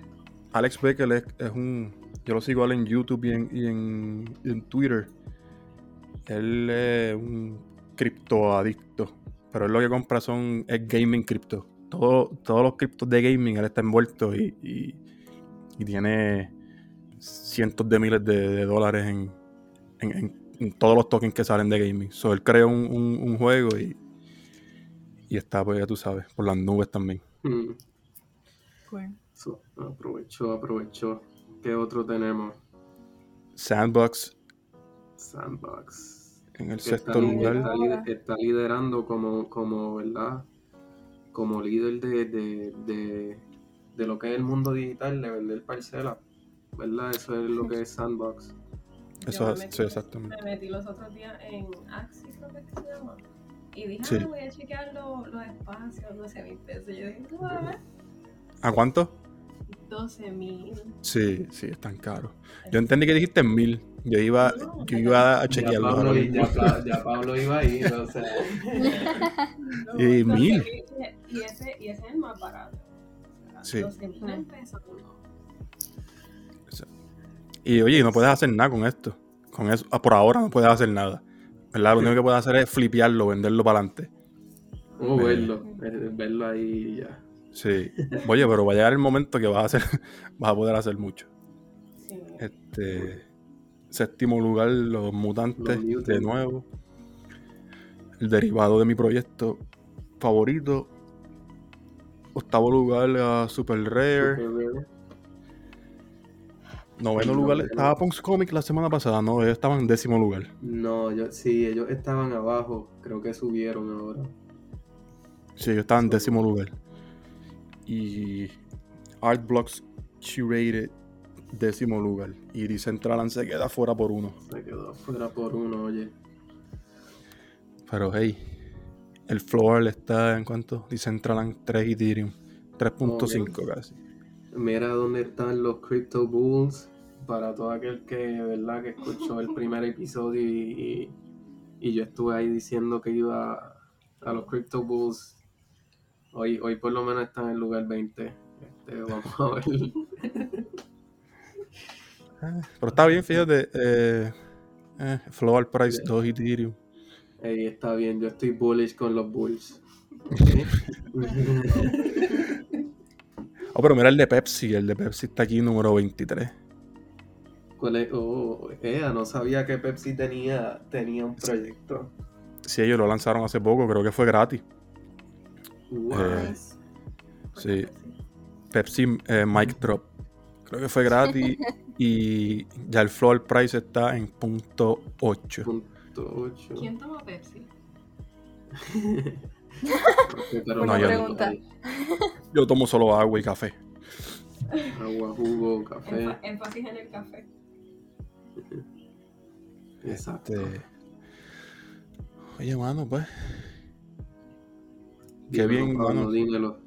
S1: Alex Becker es, es un. Yo lo sigo a él en YouTube y en, y en, y en Twitter. Él es un criptoadicto. Pero él lo que compra son es gaming cripto. Todo, todos los criptos de gaming él está envuelto y, y, y tiene cientos de miles de, de dólares en, en- en- en todos los tokens que salen de gaming. So, él crea un, un- un juego y, y está, pues ya tú sabes, por las nubes también.
S2: Mm.
S3: Cool.
S2: So, aprovechó, aprovechó. ¿Qué otro tenemos?
S1: Sandbox
S2: Sandbox.
S1: en el
S2: Que
S1: sexto
S2: está,
S1: lugar.
S2: está lider- está liderando como, como, ¿verdad? Como líder de, de, de, de lo que es el mundo digital, de vender parcelas. ¿Verdad? Eso es lo que es Sandbox.
S1: Eso es- sí, exactamente.
S4: Me metí los otros días en Axis, es que se llama. Y dije,
S1: Sí.
S4: ah, voy a chequear lo- los espacios, 12 mil pesos. Y yo dije, "Tú vas a ver,
S1: ¿A cuánto?
S4: 12 mil.
S1: Sí, sí, es tan caro. Yo entendí que dijiste mil. Yo iba, yo iba a
S2: Ya
S1: chequearlo.
S2: Pablo, i-
S1: mismo.
S2: ya, ya Pablo iba a ir, o sea.
S1: Y mil.
S4: Y ese, y ese es el más barato. O sea,
S1: Sí.
S4: 12 mil pesos. no.
S1: Y oye, no puedes hacer nada con esto. Con eso, por ahora no puedes hacer nada. ¿Verdad? Lo único que puedes hacer es flipearlo, venderlo para adelante. Me-
S2: verlo, verlo ahí y ya.
S1: Sí. Oye, pero va a llegar el momento que vas a hacer, vas a poder hacer mucho.
S4: Sí.
S1: Este séptimo lugar, los mutantes,
S2: Los
S1: de nuevo. El derivado de mi proyecto favorito. Octavo lugar a Super Rare.
S2: Super rare.
S1: Noveno lugar estaba Punks Comic la semana pasada, no, ellos estaban en décimo lugar.
S2: No, yo, sí, ellos estaban abajo. Creo que subieron ahora.
S1: Sí, ellos estaban en décimo lugar. Y Art Blocks Curated, décimo lugar. Y Decentraland se queda fuera por uno.
S2: Se quedó fuera por uno, oye.
S1: Pero hey, el floor está en cuánto? Decentraland 3 Ethereum. 3.5 casi.
S2: Mira dónde están los Crypto Bulls. Para todo aquel que, ¿verdad? que escuchó el primer episodio y, y, y yo estuve ahí diciendo que iba a los Crypto Bulls. Hoy, hoy por lo menos están en el lugar 20. Este, vamos a ver.
S1: Pero está bien, fíjate. Eh, eh, floor price
S2: Sí.
S1: 2 Ethereum.
S2: Ey, está bien, yo estoy bullish con los Bulls.
S1: Oh, pero mira el de Pepsi. El de Pepsi está aquí número 23.
S2: ¿Cuál es? Oh, ea, no sabía que Pepsi tenía, tenía un proyecto.
S1: Sí, ellos lo lanzaron hace poco, creo que fue gratis.
S2: Wow.
S1: Eh,
S3: Nice.
S1: Sí. Pepsi eh, Mic Drop. Creo que fue gratis. y ya el floor price está en punto 8.
S2: Punto ocho.
S4: ¿Quién toma Pepsi?
S2: Pero
S1: No, yo no.
S3: pregunta.
S1: Yo tomo solo agua y café.
S2: Agua, jugo, café.
S4: Énfasis en el café.
S2: Exacto.
S1: Este, Oye, mano, pues. Qué
S2: Dímelo,
S1: bien,
S2: Pablo,
S1: mano.
S2: dímelo.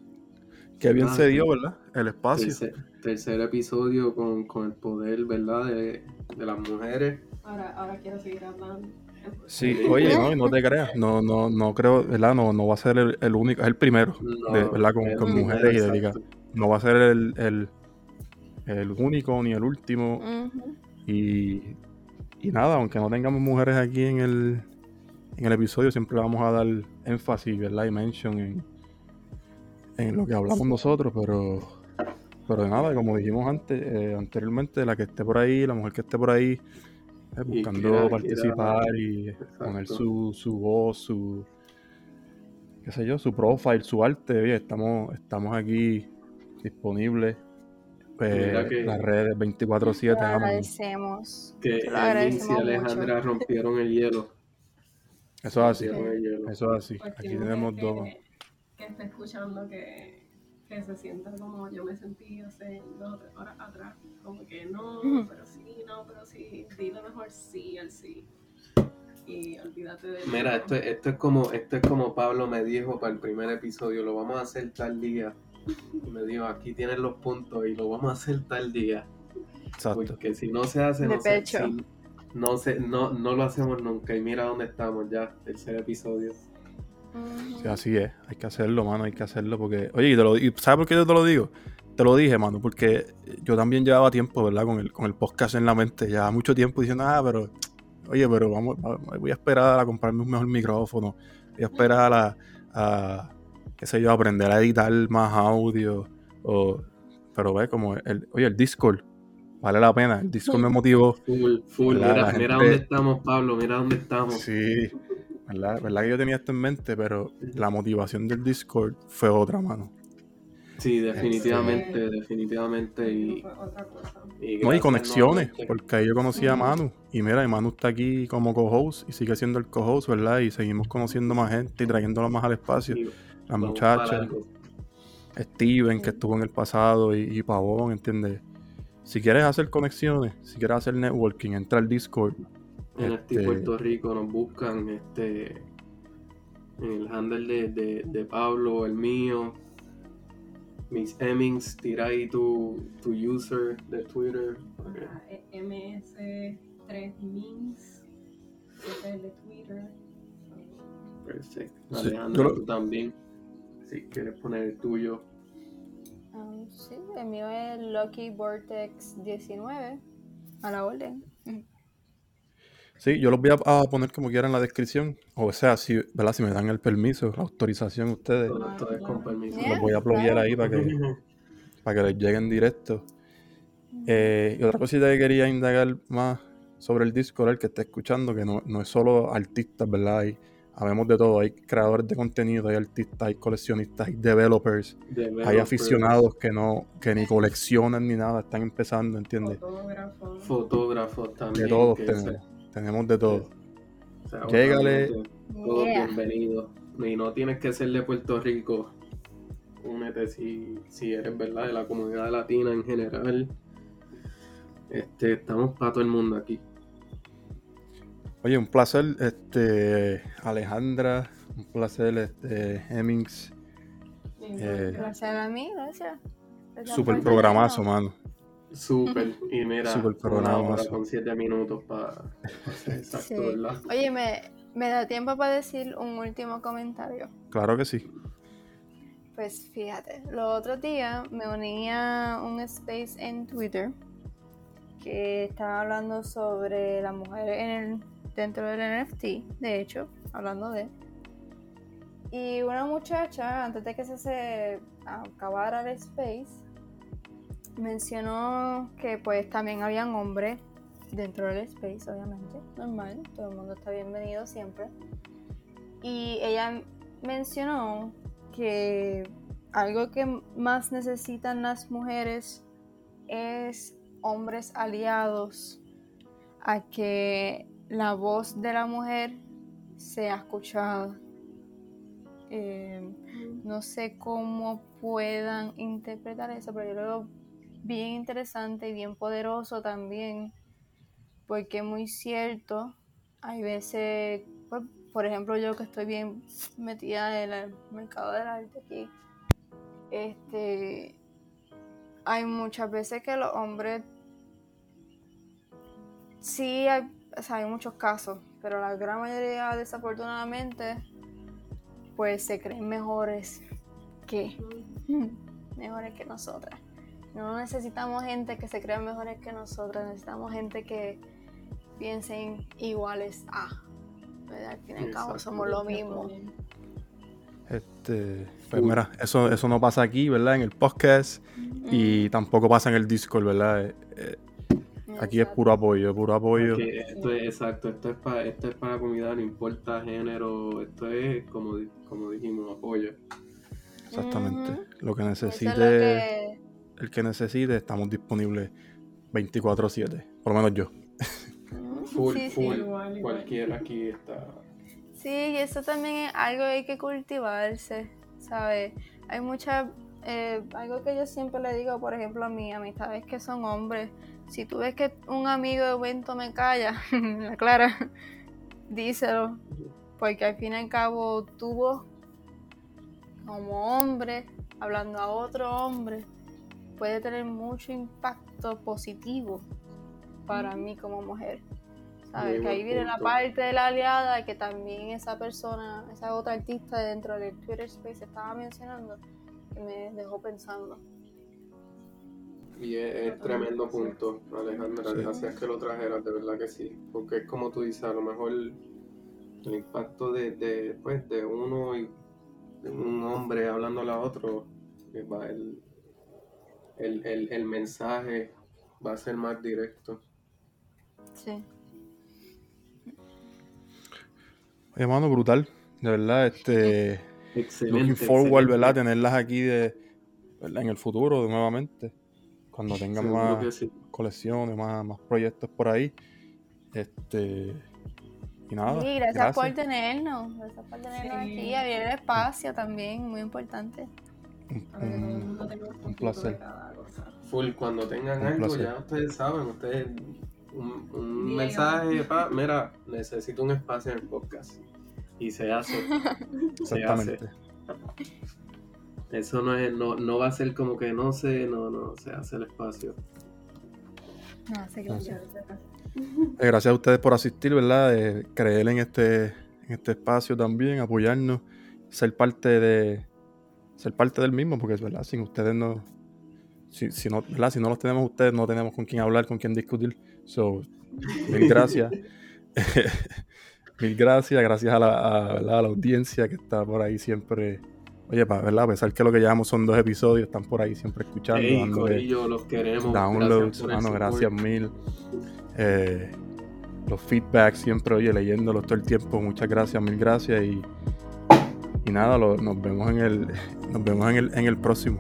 S1: Qué bien
S2: Ah,
S1: se dio, ¿verdad? El espacio.
S2: Tercer, tercer episodio con, con el poder, ¿verdad? De, de las mujeres.
S4: Ahora, ahora quiero seguir hablando.
S1: Sí, oye, no, no te creas. No, no, no creo, ¿verdad? No, no va a ser el, el único, es el primero,
S2: No,
S1: de- ¿verdad? Con, mujeres y dedicadas. No va a ser el, el, el único ni el último. Y, y nada, aunque no tengamos mujeres aquí en el, en el episodio, siempre vamos a dar énfasis, ¿verdad? Y mention en, en lo que hablamos nosotros, pero, pero de nada, como dijimos antes, eh, anteriormente, la que esté por ahí, la mujer que esté por ahí, eh,
S2: Y
S1: buscando
S2: quiera-
S1: participar y
S2: Exacto.
S1: poner su, su voz, su qué sé yo, su profile, su arte, oye, estamos, estamos aquí disponibles.
S2: Mira que-
S1: las redes
S3: Lo
S1: 24-7. vamos.
S3: agradecemos.
S2: Que
S3: lo
S2: Elvis y
S3: agradecemos
S2: Alejandra rompieron el hielo.
S1: Eso es así.
S2: Rompieron el hielo.
S1: Eso es así. Aquí tenemos
S4: que,
S1: dos.
S4: Que esté escuchando que, que se sienta como yo me sentí hace dos o tres horas atrás. Como que no, pero sí, no, pero sí. Dile mejor sí al sí. Y olvídate de
S2: Mira, esto, esto es como esto es como Pablo me dijo para el primer episodio, lo vamos a hacer tal día. Y me dijo, aquí tienes los puntos y lo vamos a hacer tal día.
S1: Exacto.
S2: Porque si no se hace,
S3: De
S2: no se, si- no, se, no, no lo hacemos nunca. Y mira dónde estamos ya, tercer episodio.
S3: Ujú.
S1: así es, hay que hacerlo, mano, hay que hacerlo porque, oye, y te lo, y ¿sabes por qué yo te lo digo? Te lo dije, mano, porque yo también llevaba tiempo, ¿verdad? Con el, con el podcast en la mente, ya mucho tiempo diciendo, ah, pero, oye, pero vamos, va- voy a esperar a comprarme un mejor micrófono, voy a esperar a, a qué sé yo, aprender a editar más audio, o, pero ve, como, el, oye, el Discord, vale la pena, el Discord me motivó,
S2: Full, full. Mira, mira dónde estamos, Pablo, mira dónde estamos.
S1: sí, ¿verdad? ¿verdad que yo tenía esto en mente? Pero la motivación del Discord fue otra, mano.
S2: Sí, definitivamente, definitivamente. Y,
S1: No, y conexiones, porque ahí yo conocí a. Manu. Y mira, y Manu está aquí como co-host y sigue siendo el co-host, ¿verdad? Y seguimos conociendo más gente y trayéndolo más al espacio. Muchachas,
S2: largo.
S1: Steven, que estuvo en el pasado, y, y Pavón, ¿entiendes? Si quieres hacer conexiones, si quieres hacer networking, entra al Discord.
S2: En este Puerto Rico nos buscan este en el handle de, de, de Pablo, el mío. Miss Emmings, tira ahí tu, tu user de Twitter.
S4: Ah, eh, MS3Mins, ese es el de Twitter.
S2: Perfecto. Alejandro,
S1: lo-
S2: tú también. Si quieres poner el tuyo.
S3: Um, sí, el mío es Lucky Vortex 19. A la orden.
S1: Sí, yo los voy a, a poner como quiera en la descripción. O sea, si, ¿verdad? si me dan el permiso, la autorización ustedes,
S2: Todo esto es con permiso.
S3: Yeah.
S1: los voy a
S3: claro.
S1: ahí para que, para que les llegue en directo. Eh, y otra cosita que quería indagar más sobre el Discord, el que está escuchando, que no, no es solo artistas, ¿verdad? Hay, habemos de todo, hay creadores de contenido, hay artistas, hay coleccionistas, hay developers, hay aficionados que no, que ni coleccionan ni nada, están empezando, ¿entiendes?
S4: Fotógrafo.
S2: Fotógrafos también.
S1: De todos tenemos, tenemos de todo. Llégale.
S2: ahorran, Todos
S3: Yeah.
S2: bienvenidos. Y no tienes que ser de Puerto Rico. Únete si, si eres verdad de la comunidad latina en general. Este, estamos para todo el mundo aquí.
S1: Oye, un placer, este, Alejandra, un placer, este, Hemmings, Eh,
S3: Gracias a mí, gracias. Gracias
S1: super programazo, mano.
S2: Súper. Y mira,
S1: Súper
S2: una
S1: programazo.
S2: con siete minutos para exacto,
S3: Sí.
S2: ¿verdad?
S3: Oye, me, me da tiempo para decir un último comentario.
S1: Claro que sí.
S3: Pues fíjate, los otros días me uní a un space en Twitter que estaba hablando sobre las mujeres en el, dentro del NFT, de hecho, hablando de. Y una muchacha, antes de que se, se acabara el space, mencionó que pues también habían hombres dentro del space, obviamente, normal, todo el mundo está bienvenido siempre. Y ella mencionó que algo que más necesitan las mujeres es hombres aliados a que la voz de la mujer sea escuchada. Eh, no sé cómo puedan interpretar eso, pero yo lo veo bien interesante y bien poderoso también, porque es muy cierto. Hay veces, pues, por ejemplo, yo que estoy bien metida en el mercado del arte aquí, este, hay muchas veces que los hombres, sí, hay, o sea, hay muchos casos, pero la gran mayoría, desafortunadamente, pues se creen mejores que, mejores que nosotras. No necesitamos gente que se crea mejores que nosotras, necesitamos gente que piensen iguales a. ¿verdad? Al fin y al cabo somos lo mismo.
S1: Este, pues mira, eso, eso no pasa aquí, ¿verdad? En el podcast y tampoco pasa en el Discord, ¿verdad? Eh, eh, aquí es puro apoyo, puro apoyo.
S2: Esto es exacto, esto es para esto es para la comunidad, no importa género, esto es como, como dijimos, apoyo.
S1: Exactamente. Lo que necesite,
S3: es lo que-
S1: el que necesite, estamos disponibles 24/7, por lo menos yo.
S2: Full,
S3: sí, sí.
S2: full,
S4: Igual, igual.
S2: cualquiera aquí está.
S3: Sí, y eso también es algo que hay que cultivarse, ¿sabes? Hay muchas, eh, algo que yo siempre le digo, por ejemplo, a mis amistades que son hombres, si tú ves que un amigo de momento me calla, la clara, díselo, porque al fin y al cabo tu voz, como hombre, hablando a otro hombre, puede tener mucho impacto positivo para mí como mujer. ¿Sabes? Que ahí viene la parte de la aliada que también esa persona, esa otra artista dentro del Twitter Space estaba mencionando, que me dejó pensando.
S2: Y es, tremendo punto, Alejandra. Gracias que lo trajeras, de verdad que sí. Porque es como tú dices, a lo mejor el impacto de, de, pues, de uno y de un hombre hablando a otro, va el, el, el, el mensaje va a ser más directo.
S3: Sí.
S1: Oye, mano, brutal. De verdad, este.
S2: Excelente.
S1: Looking forward, ¿verdad? Tenerlas aquí de, ¿verdad? en el futuro nuevamente. Cuando tengan
S2: Seguro
S1: más
S2: sí.
S1: colecciones, más, más proyectos por ahí. Este. Y nada.
S3: Sí, gracias, por tenernos. Gracias por tenernos
S4: Sí.
S3: aquí. Abrir el espacio también, muy importante.
S1: Un- un-
S4: un
S1: placer.
S4: de cada cosa.
S2: Full, cuando tengan
S1: Un
S2: algo,
S1: placer.
S2: ya ustedes saben, ustedes un, un
S4: Bien.
S2: mensaje, pa, mira, necesito un espacio en el podcast. Y se hace. se hace. Eso no es, no, no va a ser como que no sé, no, no, se hace el espacio.
S3: No, sé
S1: Gracias.
S3: gracias.
S1: Eh, Gracias a ustedes por asistir, ¿verdad? Eh, creer en este, en este espacio también, apoyarnos, ser parte de ser parte del mismo, porque es verdad, sin ustedes no, si, si no, ¿verdad? Si no los tenemos ustedes, no tenemos con quién hablar, con quién discutir. So, mil gracias. mil gracias, gracias a la, a la audiencia que está por ahí siempre. Oye, para verdad, a pesar que lo que llevamos son dos episodios, están por ahí siempre escuchando,
S2: Ey,
S1: dándole-
S2: Corillo, los queremos.
S1: downloads,
S2: Gracias
S1: mano, gracias mil. Eh, los feedbacks siempre, oye, leyéndolos todo el tiempo, muchas gracias, mil gracias y, y nada, lo- nos vemos en el, nos vemos en el, en el próximo.